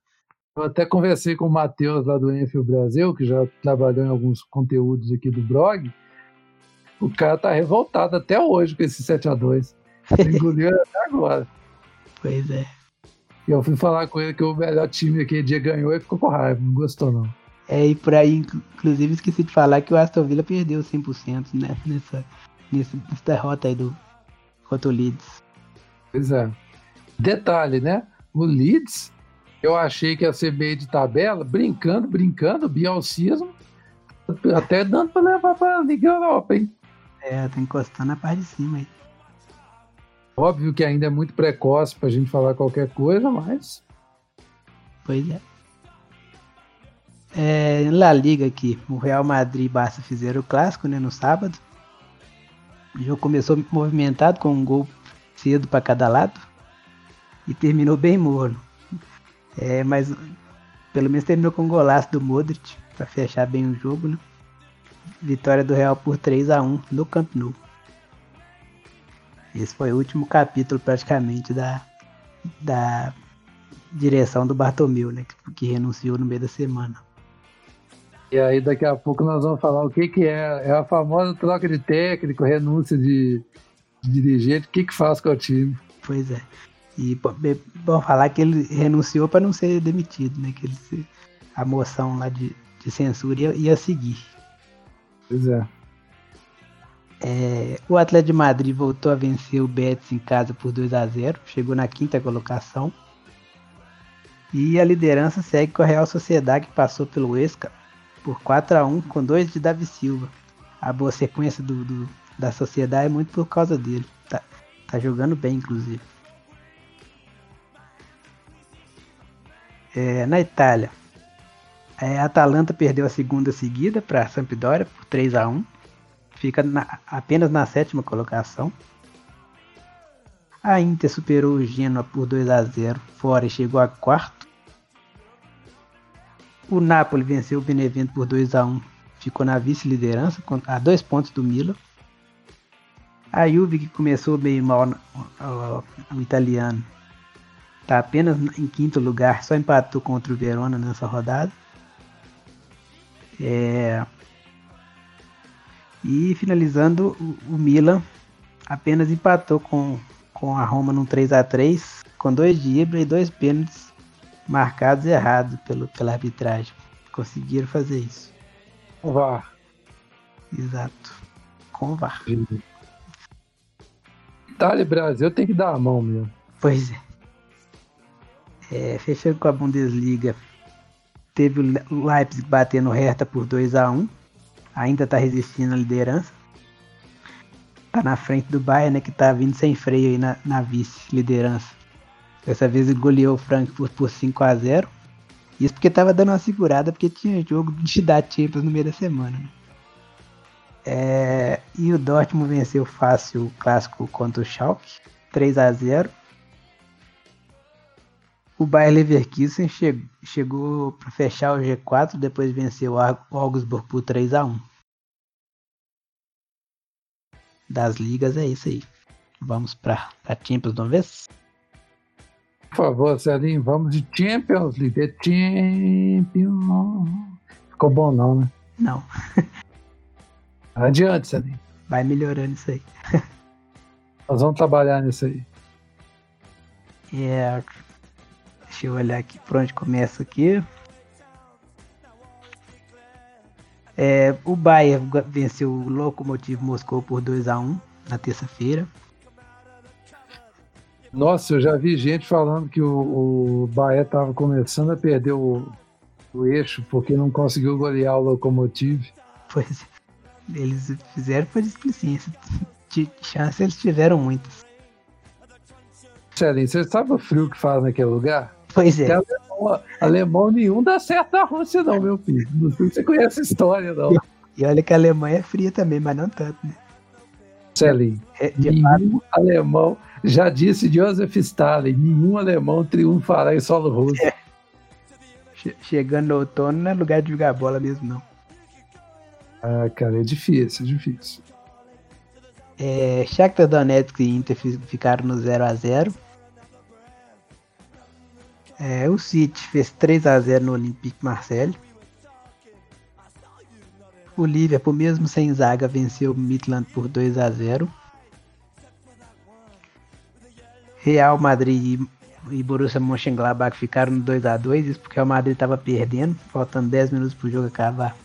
eu até conversei com o Matheus lá do Enfield Brasil, que já trabalhou em alguns conteúdos aqui do blog. O cara tá revoltado até hoje com esse 7 a 2 Engoliu até agora. Pois é. E eu fui falar com ele que o melhor time aquele dia ganhou e ficou com raiva, não gostou não. É, e por aí, inclusive, esqueci de falar que o Aston Villa perdeu 100% né, nessa, nessa, derrota aí do, contra o Leeds. Pois é. Detalhe, né? O Leeds, eu achei que ia ser meio de tabela, brincando, brincando, bielcismo, até dando pra levar pra Liga Europa, hein? É, tá encostando na parte de cima aí. Óbvio que ainda é muito precoce pra gente falar qualquer coisa, mas. Pois é. É, La Liga aqui, o Real Madrid e Barça fizeram o clássico né, no sábado. O jogo começou movimentado com um gol cedo para cada lado e terminou bem morno. É, mas pelo menos terminou com um golaço do Modric para fechar bem o jogo. Né? Vitória do Real por 3 a 1 no Camp Nou. Esse foi o último capítulo praticamente da, da direção do Bartomeu, né? Que, que renunciou no meio da semana. E aí daqui a pouco nós vamos falar o que, que é. É a famosa troca de técnico, renúncia de, de dirigente, o que, que faz com o time. Pois é. E bom falar que ele renunciou para não ser demitido, né? Que ele, a moção lá de, de censura ia, ia seguir. Pois é. É, o Atlético de Madrid voltou a vencer o Betis em casa por 2 a 0 chegou na quinta colocação. E a liderança segue com a Real Sociedade, que passou pelo Esca por 4 a 1 com dois de Davi Silva. A boa sequência do, do, da Sociedade é muito por causa dele. Tá, tá jogando bem, inclusive. É, na Itália, é, a Atalanta perdeu a segunda seguida para a Sampdoria por 3 a 1 fica na, apenas na sétima colocação. A Inter superou o Genoa por 2 a 0 fora e chegou a quarto. O Napoli venceu o Benevento por 2 a 1 ficou na vice-liderança a dois pontos do Milan. A Juve que começou bem mal o italiano está apenas em quinto lugar, só empatou contra o Verona nessa rodada. É, e finalizando, o, Milan apenas empatou com, com a Roma num 3 a 3 com dois de Ibra e dois pênaltis marcados errados pelo, pela arbitragem. Conseguiram fazer isso. Com VAR. Exato. Com VAR. Itália e Brasil tem que dar a mão mesmo. Pois é. é fechando com a Bundesliga, teve o Leipzig batendo Hertha por 2 a 1 ainda está resistindo à liderança. Tá na frente do Bayern, né, que tá vindo sem freio aí na, na vice-liderança. Dessa vez ele goleou o Frankfurt por 5 a 0 Isso porque tava dando uma segurada, porque tinha jogo de dar Champions no meio da semana. Né? É, e o Dortmund venceu fácil o clássico contra o Schalke, 3 a 0 O Bayer Leverkusen che chegou para fechar o G4, depois venceu o Augsburg por 3 a 1 Das ligas é isso aí. Vamos para a Champions de uma vez? Por favor, Celinho, vamos de Champions League. Champions. Ficou bom não, né? Não. Adiante, Celinho. Vai melhorando isso aí. Nós vamos trabalhar nisso aí. É. Deixa eu olhar aqui por onde começa aqui. É, o Bayern venceu o Lokomotiv Moscou por 2 a 1 na terça-feira. Nossa, eu já vi gente falando que o, o Bahia estava começando a perder o, o eixo porque não conseguiu golear o Lokomotiv. Pois eles fizeram por displicência. Chance eles tiveram muitas. Celinho, você sabe o frio que faz naquele lugar? Pois é. Alemão, alemão, nenhum dá certo na Rússia, não, meu filho. Não sei se você conhece a história, não. E olha que a Alemanha é fria também, mas não tanto, né? Celinho, é, nenhum alemão, já disse Joseph Stalin, nenhum alemão triunfará em solo russo. É. Chegando no outono não é lugar de jogar bola mesmo, não. Ah, cara, é difícil, é difícil. É, Shakhtar Donetsk e Inter ficaram no 0 a 0 é, o City fez 3 a 0 no Olympique Marseille. O Liverpool, mesmo sem zaga, venceu o Midland por 2 a 0. Real Madrid e Borussia Mönchengladbach ficaram no 2 a 2 isso porque o Madrid estava perdendo, faltando 10 minutos para o jogo acabar.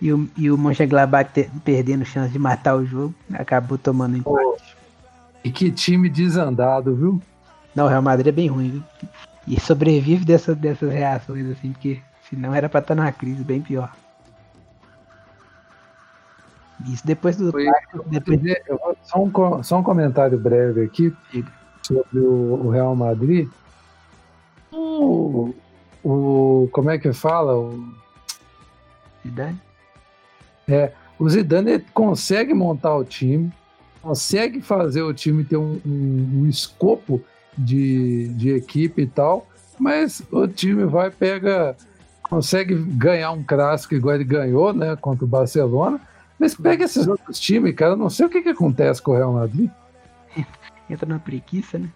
E o, e o Mönchengladbach te, perdendo chance de matar o jogo, acabou tomando empate. Oh, e que time desandado, viu? Não, o Real Madrid é bem ruim, viu? E sobrevive dessa, dessas reações, assim, porque senão era pra estar tá numa crise bem pior. Isso depois do. Foi, depois... Só, um, só um comentário breve aqui Diga. sobre o, o, Real Madrid. O, o. Como é que fala? O Zidane? É, o Zidane consegue montar o time, consegue fazer o time ter um, um, um escopo de, de equipe e tal, mas o time vai, pega, consegue ganhar um clássico igual ele ganhou, né, contra o Barcelona, mas pega esses outros times, cara, não sei o que, que acontece com o Real Madrid. Entra na preguiça, né?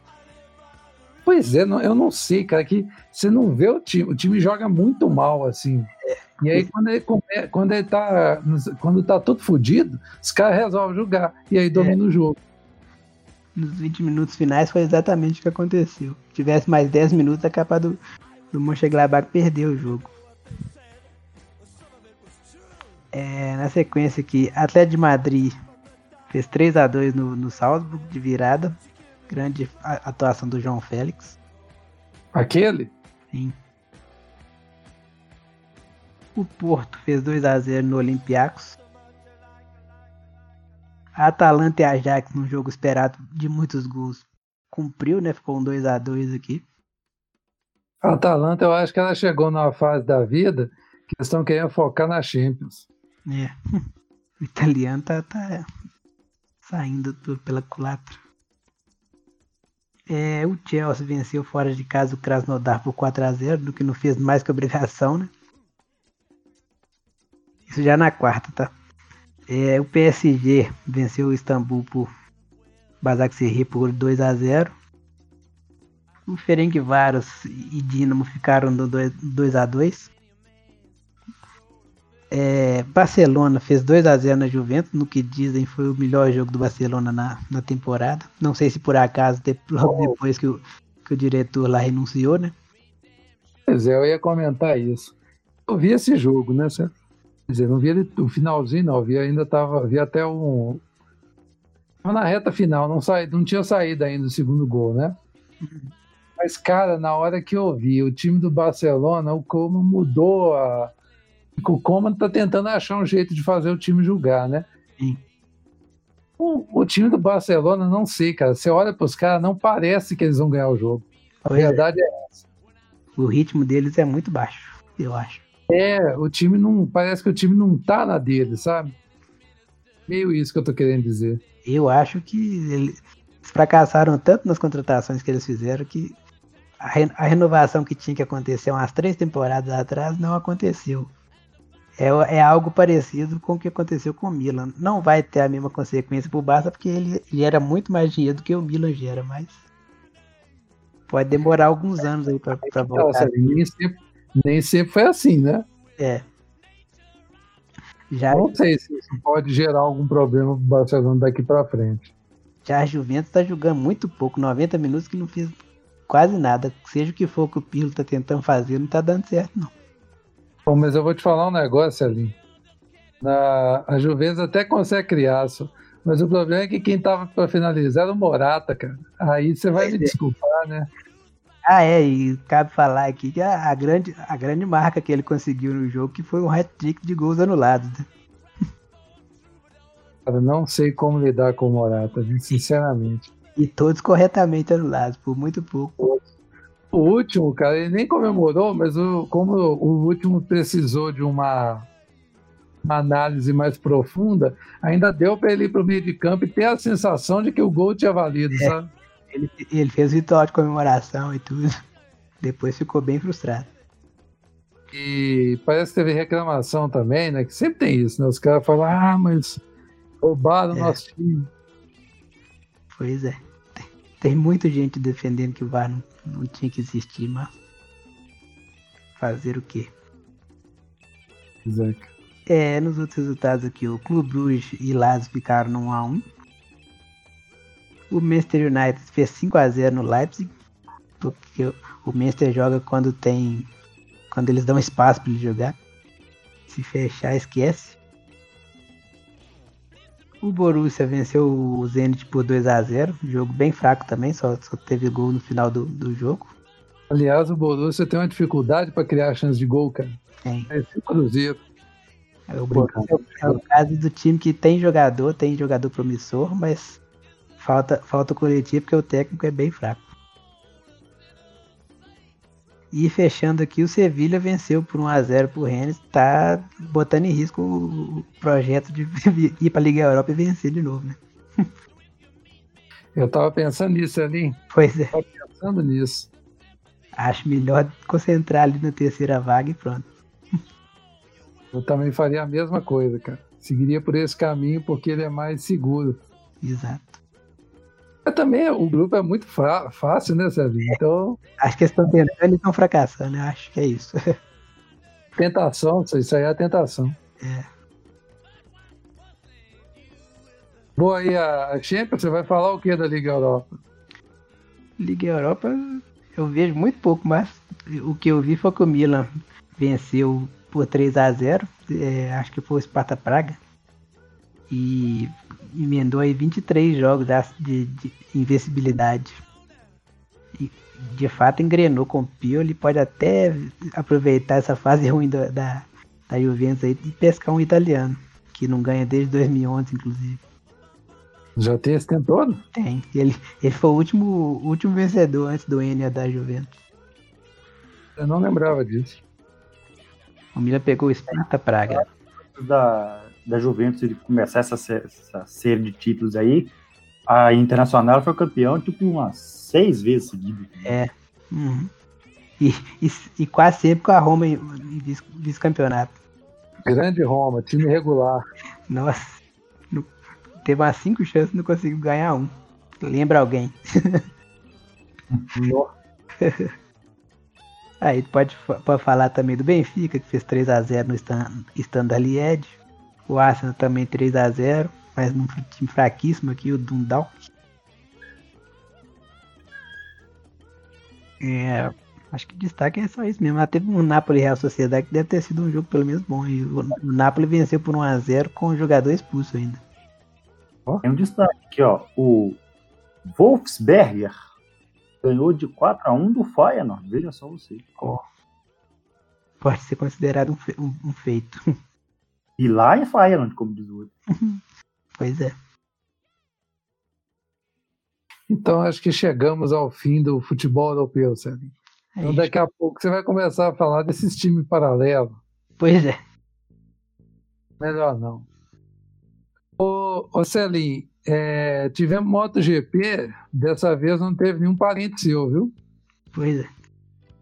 Pois é, eu não sei, cara, que você não vê o time, o time joga muito mal, assim. É. E aí, quando ele, quando ele tá, quando tá todo fodido, os caras resolvem jogar, e aí domina é. o jogo nos 20 minutos finais foi exatamente o que aconteceu. Se tivesse mais 10 minutos, é capaz do, do Mönchengladbach perder o jogo. É, na sequência aqui, Atlético de Madrid fez 3 a 2 no, no Salzburg de virada. Grande atuação do João Félix. Aquele? Sim. O Porto fez 2 a 0 no Olympiacos. A Atalanta e a Ajax, num jogo esperado de muitos gols, cumpriu, né? Ficou um 2 a 2 aqui. A Atalanta, eu acho que ela chegou numa fase da vida que eles estão querendo focar na Champions. É. O italiano tá, tá saindo pela culatra. É, o Chelsea venceu fora de casa o Krasnodar por 4 a 0 do que não fez mais que obrigação, né? Isso já na quarta, tá? É, o PSG venceu o Istambul por Basaksehir por 2 a 0. O Ferencváros e Dinamo ficaram no 2 a 2. É, Barcelona fez 2 a 0 na Juventus, no que dizem foi o melhor jogo do Barcelona na, na temporada. Não sei se por acaso logo oh. depois que o, que o diretor lá renunciou, né? Pois é, eu ia comentar isso. Eu vi esse jogo, né? Quer dizer, não via o finalzinho, não. Via ainda tava, via até um. Na reta final, não, saí, não tinha saído ainda o segundo gol, né? Mas, cara, na hora que eu vi o time do Barcelona, o Coman mudou a. O Coman tá tentando achar um jeito de fazer o time julgar, né? Sim. O, o time do Barcelona, não sei, cara. Você olha pros caras, não parece que eles vão ganhar o jogo. A pois é. verdade é. é essa. O ritmo deles é muito baixo, eu acho. É, o time não. Parece que o time não tá na dele, sabe? Meio isso que eu tô querendo dizer. Eu acho que eles fracassaram tanto nas contratações que eles fizeram que a, a, renovação que tinha que acontecer umas três temporadas atrás não aconteceu. É, é algo parecido com o que aconteceu com o Milan. Não vai ter a mesma consequência pro Barça, porque ele gera muito mais dinheiro do que o Milan gera, mas pode demorar alguns anos aí para voltar. Nossa, nem, sempre, nem sempre foi assim, né? É. Já... Não sei se isso pode gerar algum problema pro Barcelona daqui para frente. Já a Juventus está jogando muito pouco, 90 minutos que não fez quase nada. Seja o que for que o Pirlo tá tentando fazer, não tá dando certo, não. Bom, mas eu vou te falar um negócio ali. Na, a Juventus até consegue criar, só, mas o problema é que quem tava para finalizar era o Morata, cara. Aí você vai me é. desculpar, né? Ah, é, e cabe falar aqui que a, a, grande, a grande marca que ele conseguiu no jogo que foi um hat-trick de gols anulados. Né? Cara, não sei como lidar com o Morata, sinceramente. E todos corretamente anulados, por muito pouco. O último, cara, ele nem comemorou, mas o, como o último precisou de uma, uma análise mais profunda, ainda deu para ele ir para o meio de campo e ter a sensação de que o gol tinha valido, é. sabe? Ele, ele fez ritual de comemoração e tudo. Depois ficou bem frustrado. E parece que teve reclamação também, né? Que sempre tem isso, né? Os caras falam, ah, mas roubaram o é. nosso time. Pois é. Tem, tem muita gente defendendo que o VAR não, não tinha que existir, mas fazer o quê? Exato. É, nos outros resultados aqui, o Clube Bruges e Lazio ficaram no 1x1. O Manchester United fez 5 a 0 no Leipzig, porque o Manchester joga quando tem quando eles dão espaço para ele jogar. Se fechar, esquece. O Borussia venceu o Zenit por 2 a 0 jogo bem fraco também, só, só teve gol no final do, do jogo. Aliás, o Borussia tem uma dificuldade para criar chance de gol, cara. Tem. É esse Cruzeiro. É o Borussia é o caso do time que tem jogador, tem jogador promissor, mas Falta, falta o coletivo porque o técnico é bem fraco. E fechando aqui, o Sevilha venceu por 1x0 pro Rennes, tá botando em risco o projeto de ir pra Liga Europa e vencer de novo, né? Eu tava pensando nisso ali. Pois é. tava pensando nisso. Acho melhor concentrar ali na terceira vaga e pronto. Eu também faria a mesma coisa, cara. Seguiria por esse caminho porque ele é mais seguro. Exato. É, também o grupo é muito fácil, né, Celinho? Então. Acho que eles estão tentando e estão fracassando, né? Acho que é isso. Tentação, isso aí é a tentação. É. Boa aí, a Champions, você vai falar o que da Liga Europa? Liga Europa, eu vejo muito pouco, mas o que eu vi foi que o Milan venceu por 3 a 0 é, acho que foi o Sparta Praga. E emendou aí 23 jogos de, de invencibilidade. E de fato engrenou com o Pio, ele pode até aproveitar essa fase ruim da, da, da Juventus aí e pescar um italiano, que não ganha desde 2011, inclusive. Já tem esse tempo todo? Tem. Ele, ele foi o último, último vencedor antes do Enia da Juventus. Eu não lembrava disso. O Milan pegou o Sparta Praga. Da, da Juventus ele começar essa, essa série de títulos aí, a Internacional foi campeão tipo umas seis vezes seguidas. É. Uhum. E, e, e, quase sempre com a Roma em, vice-campeonato. Grande Roma, time regular. Nossa, no, teve umas cinco chances e não conseguiu ganhar um. Lembra alguém? Aí pode, pode falar também do Benfica, que fez 3x0 no Stand, Standard Liège. O Arsenal também 3 a 0 mas num time fraquíssimo aqui, o Dundalk. É, acho que destaque é só isso mesmo. Ela teve um Napoli Real Sociedade que deve ter sido um jogo pelo menos bom. E o, Napoli venceu por 1x0 com o jogador expulso ainda. Tem um destaque aqui, ó. O Wolfsberger ganhou de 4x1 do Feyenoord. Veja só você. Oh. Pode ser considerado um, um, um feito. E lá em Feyenoord, como diz o outro. Pois é. Então acho que chegamos ao fim do futebol europeu, Sérgio. É então daqui a pouco você vai começar a falar desses times paralelos. Pois é. Melhor não. Ô, ô Celim, é, tivemos MotoGP, dessa vez não teve nenhum parente seu, viu? Pois é.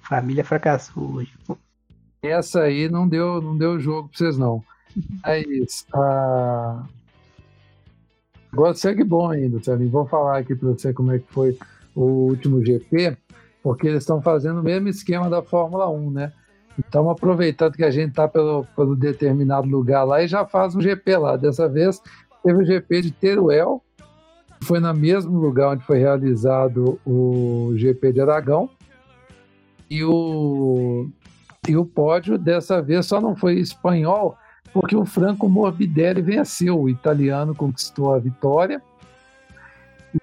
Família fracassou hoje. Essa aí não deu, não deu jogo pra vocês, não. Mas a. Agora segue bom ainda, Celinho. Vou falar aqui para você como é que foi o último GP, porque eles estão fazendo o mesmo esquema da Fórmula 1, né? Então, aproveitando que a gente está pelo, pelo determinado lugar lá e já faz um GP lá. Dessa vez, teve o GP de Teruel, foi no mesmo lugar onde foi realizado o GP de Aragão. E o, e o pódio dessa vez só não foi espanhol, porque o Franco Morbidelli venceu. O italiano conquistou a vitória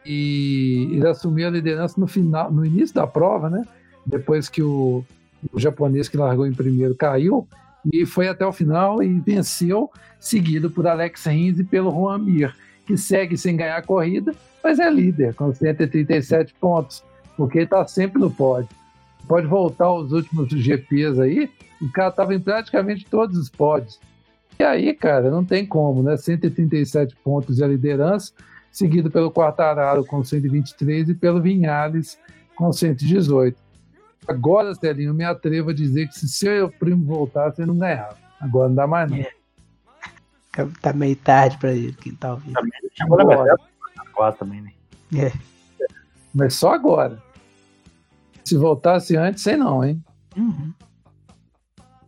e ele assumiu a liderança no final, no início da prova, né? Depois que o, o japonês que largou em primeiro caiu e foi até o final e venceu, seguido por Alex Rins e pelo Juan Mir, que segue sem ganhar a corrida, mas é líder com 137 pontos, porque está sempre no pódio. Pode voltar aos últimos GPs aí, o cara estava em praticamente todos os pódios. E aí, cara, não tem como, né? 137 pontos de liderança, seguido pelo Quartararo com 123 e pelo Vinhales com 118. Agora, Celinho, me atrevo a dizer que se seu primo voltasse, ele não ganhava. Agora não dá mais não. É. Tá meio tarde pra ele, quem tá ouvindo. Também, chegou na metade, quase também, né? É. Mas só agora. Se voltasse antes, sei não, hein? Uhum.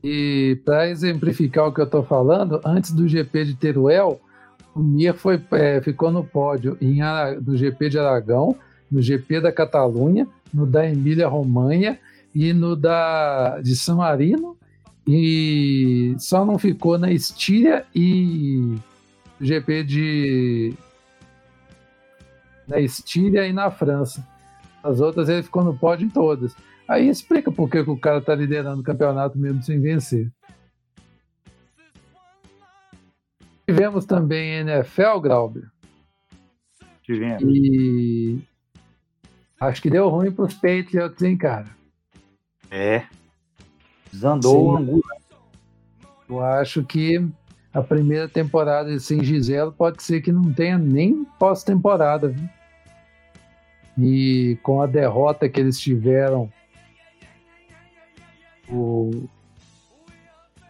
E para exemplificar o que eu estou falando, antes do GP de Teruel, o Mir foi, é, ficou no pódio em, do GP de Aragão, no GP da Catalunha, no da Emília-Romanha e no da de San Marino, e só não ficou na Estíria e GP de na Estíria e na França. As outras ele ficou no pódio em todas. Aí explica por que, que o cara tá liderando o campeonato mesmo sem vencer. Tivemos também NFL, Grauber. Tivemos. E acho que deu ruim pros Patriots, hein, cara? É. Desandou o Angulo. Eu acho que a primeira temporada sem Giselo pode ser que não tenha nem pós-temporada, viu? E com a derrota que eles tiveram o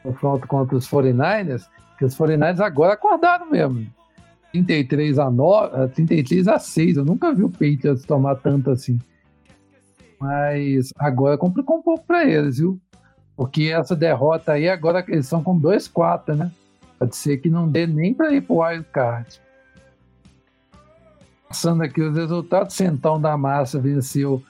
confronto contra os 49ers, que os 49ers agora acordaram mesmo. 33 a 9, 33 a 6. Eu nunca vi o Patriots tomar tanto assim. Mas agora complicou um pouco para eles, viu? Porque essa derrota aí, agora eles são com 2-4, né? Pode ser que não dê nem para ir pro wild card. Passando aqui os resultados, Centão da Massa venceu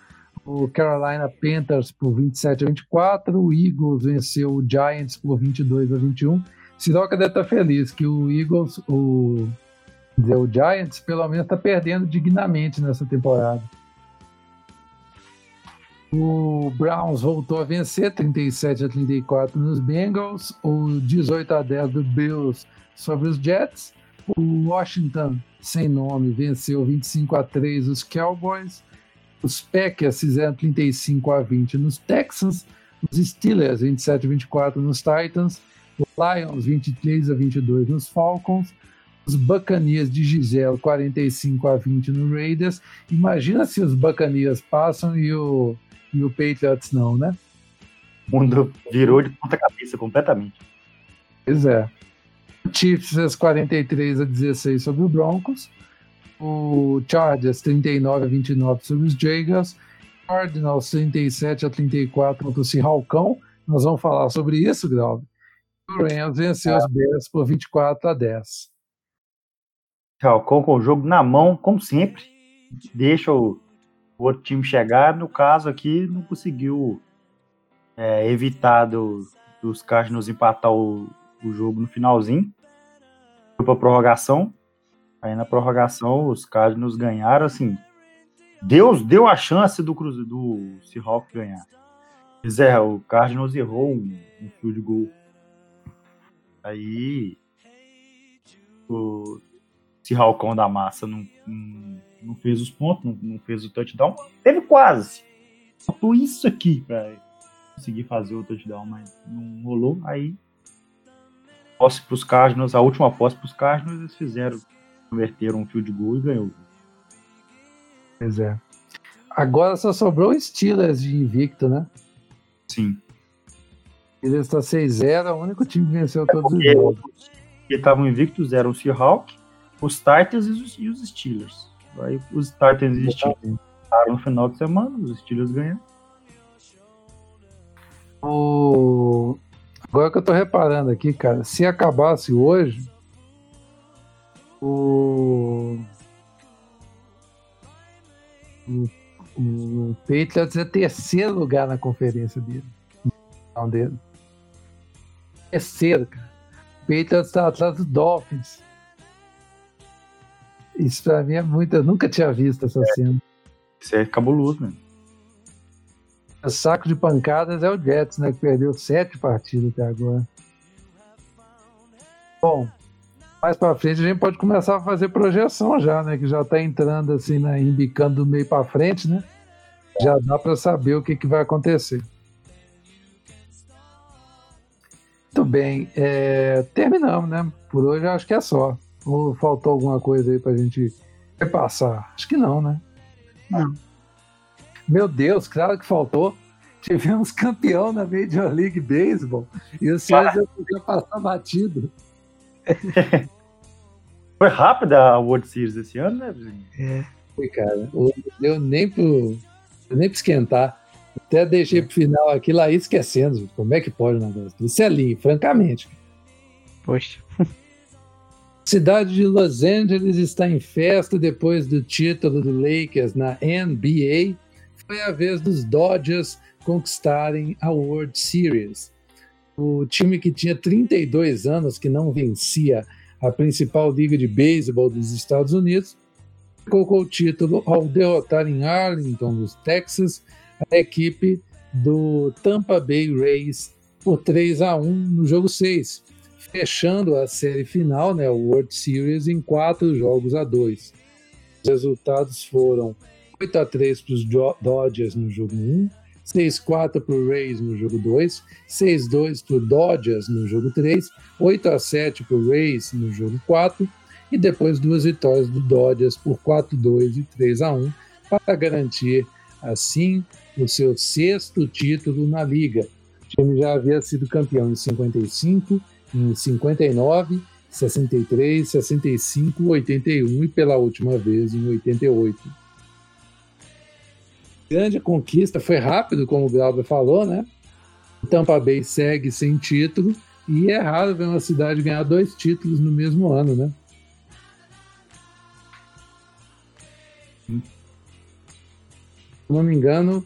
o Carolina Panthers por 27 a 24, o Eagles venceu o Giants por 22 a 21. Siroca deve estar feliz que o Eagles, o, dizer, o Giants, pelo menos está perdendo dignamente nessa temporada. O Browns voltou a vencer 37 a 34 nos Bengals, o 18 a 10 do Bills sobre os Jets. O Washington, sem nome, venceu 25 a 3 os Cowboys. Os Packers fizeram 35 a 20 nos Texans, os Steelers 27 a 24 nos Titans, os Lions 23 a 22 nos Falcons, os Buccaneers de Gisele 45 a 20 no Raiders. Imagina se os Buccaneers passam e o, e o Patriots não, né? O mundo virou de ponta cabeça completamente. Pois é. Chiefs 43 a 16 sobre o Broncos o Chargers 39 a 29 sobre os Jaguars, Cardinals 37 a 34 contra o Seahawkão. Nós vamos falar sobre isso, Grau. O Rams venceu os Bears por 24 a 10. Seahawkão com o jogo na mão, como sempre. Deixa o, o outro time chegar. No caso aqui, não conseguiu é, evitar do, dos Cardinals empatar o, o jogo no finalzinho. Foi para prorrogação. Aí na prorrogação os Cardinals ganharam, assim. Deus deu a chance do Cruze, do Seahawks ganhar. Mas é, o Cardinals errou um, um field goal. Aí o Seahawkão da massa não, não, não, fez os pontos, não, não fez o touchdown. Teve quase. Faltou isso aqui para conseguir fazer o touchdown, mas não rolou. Aí posse para os Cardinals, a última posse para os Cardinals, eles fizeram converteram um field goal e ganhou. Pois é. Agora só sobrou o Steelers de invicto, né? Sim. Ele está 6-0, o único time que venceu é todos os jogos. Que estavam invictos eram o Seahawks, os Titans e os, e os Steelers. Aí os Titans e os Steelers no final de semana, os Steelers ganham. O... Agora que eu tô reparando aqui, cara, se acabasse hoje, o. O, o Patriots é terceiro lugar na conferência dele. Não dele. Terceiro, cara. O Patriots tá atrás do Dolphins. Isso pra mim é muito. Eu nunca tinha visto essa é. cena. Isso é cabuloso? O saco de pancadas é o Jets, né? Que perdeu sete partidas até agora. Bom, mais para frente a gente pode começar a fazer projeção já, né? Que já está entrando assim, né? embicando do meio para frente, né? Já dá para saber o que, que vai acontecer. Muito bem, é... terminamos, né? Por hoje acho que é só. Ou faltou alguma coisa aí para a gente repassar? Acho que não, né? Não. Meu Deus, claro que faltou. Tivemos campeão na Major League Baseball e o já podia passar batido. Foi rápida a World Series esse ano, né? É. Foi, cara. Deu nem pro, nem pro esquentar. Até deixei pro final aqui lá esquecendo. Como é que pode o negócio? Isso é lindo, francamente. Poxa. Cidade de Los Angeles está em festa depois do título do Lakers na NBA foi a vez dos Dodgers conquistarem a World Series. O time que tinha 32 anos, que não vencia a principal liga de beisebol dos Estados Unidos, colocou o título ao derrotar em Arlington, no Texas, a equipe do Tampa Bay Rays por 3 a 1 no jogo 6, fechando a série final, né, o World Series, em quatro jogos a dois. Os resultados foram 8 a 3 para os Dodgers no jogo 1, 6-4 para o Rays no jogo 2, 6-2 para o Dodgers no jogo 3, 8 a 7 para o Rays no jogo 4 e depois duas vitórias do Dodgers por 4-2 e 3 a 1 para garantir assim o seu sexto título na liga. O time já havia sido campeão em 55, em 59, 63, 65, 81 e pela última vez em 88 grande conquista, foi rápido, como o Glauber falou, né? O Tampa Bay segue sem título e é raro ver uma cidade ganhar dois títulos no mesmo ano, né? Se não me engano,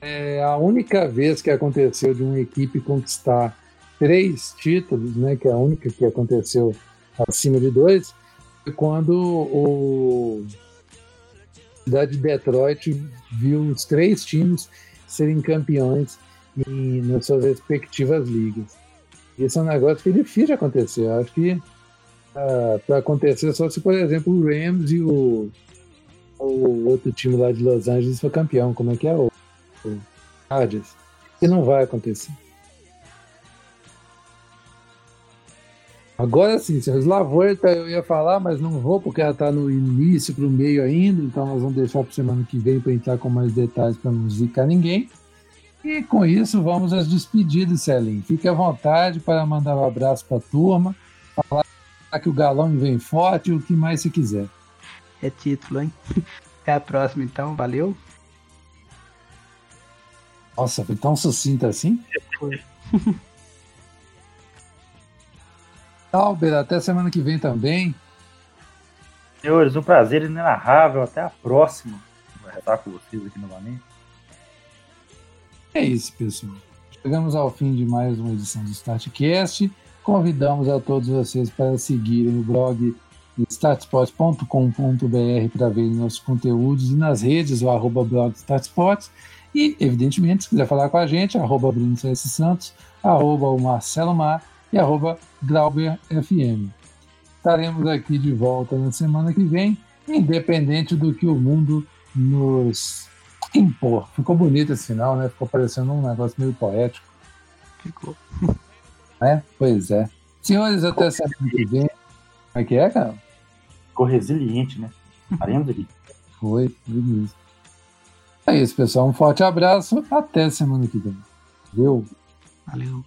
é a única vez que aconteceu de uma equipe conquistar três títulos, né? Que é a única que aconteceu acima de dois, foi quando o cidade de Detroit viu os três times serem campeões em, nas suas respectivas ligas. Isso é um negócio que é difícil de acontecer. Eu acho que uh, ah, para acontecer só se, por exemplo, o Rams e o, o outro time lá de Los Angeles for campeão. Como é que é? O, o Chargers. Não vai acontecer. Agora sim, se Slavorta eu ia falar, mas não vou porque ela está no início para o meio ainda, então nós vamos deixar para semana que vem para entrar com mais detalhes para não zicar ninguém. E com isso vamos às despedidas, Celinho. Fique à vontade para mandar um abraço para a turma, falar que o galão vem forte e o que mais se quiser. É título, hein? Até a próxima então, valeu. Nossa, foi tão sucinto assim? Foi. Albert, até semana que vem também. Senhores, um prazer inenarrável. Até a próxima. Vou estar com vocês aqui novamente. É isso, pessoal. Chegamos ao fim de mais uma edição do Startcast. Convidamos a todos vocês para seguirem o blog startsports.com.br para ver nossos conteúdos e nas redes, o arroba blog Startsports. E, evidentemente, se quiser falar com a gente, arroba Bruno Santos, arroba o Marcelo Mar e arroba GrauberFM. Estaremos aqui de volta na semana que vem, independente do que o mundo nos impor. Ficou bonito esse final, né? Ficou parecendo um negócio meio poético. Ficou. É? Pois é. Senhores, até semana que vem. Como é que é, cara? Ficou resiliente, né? Paremos. Foi, mesmo. É isso, pessoal. Um forte abraço. Até semana que vem. Valeu. Valeu.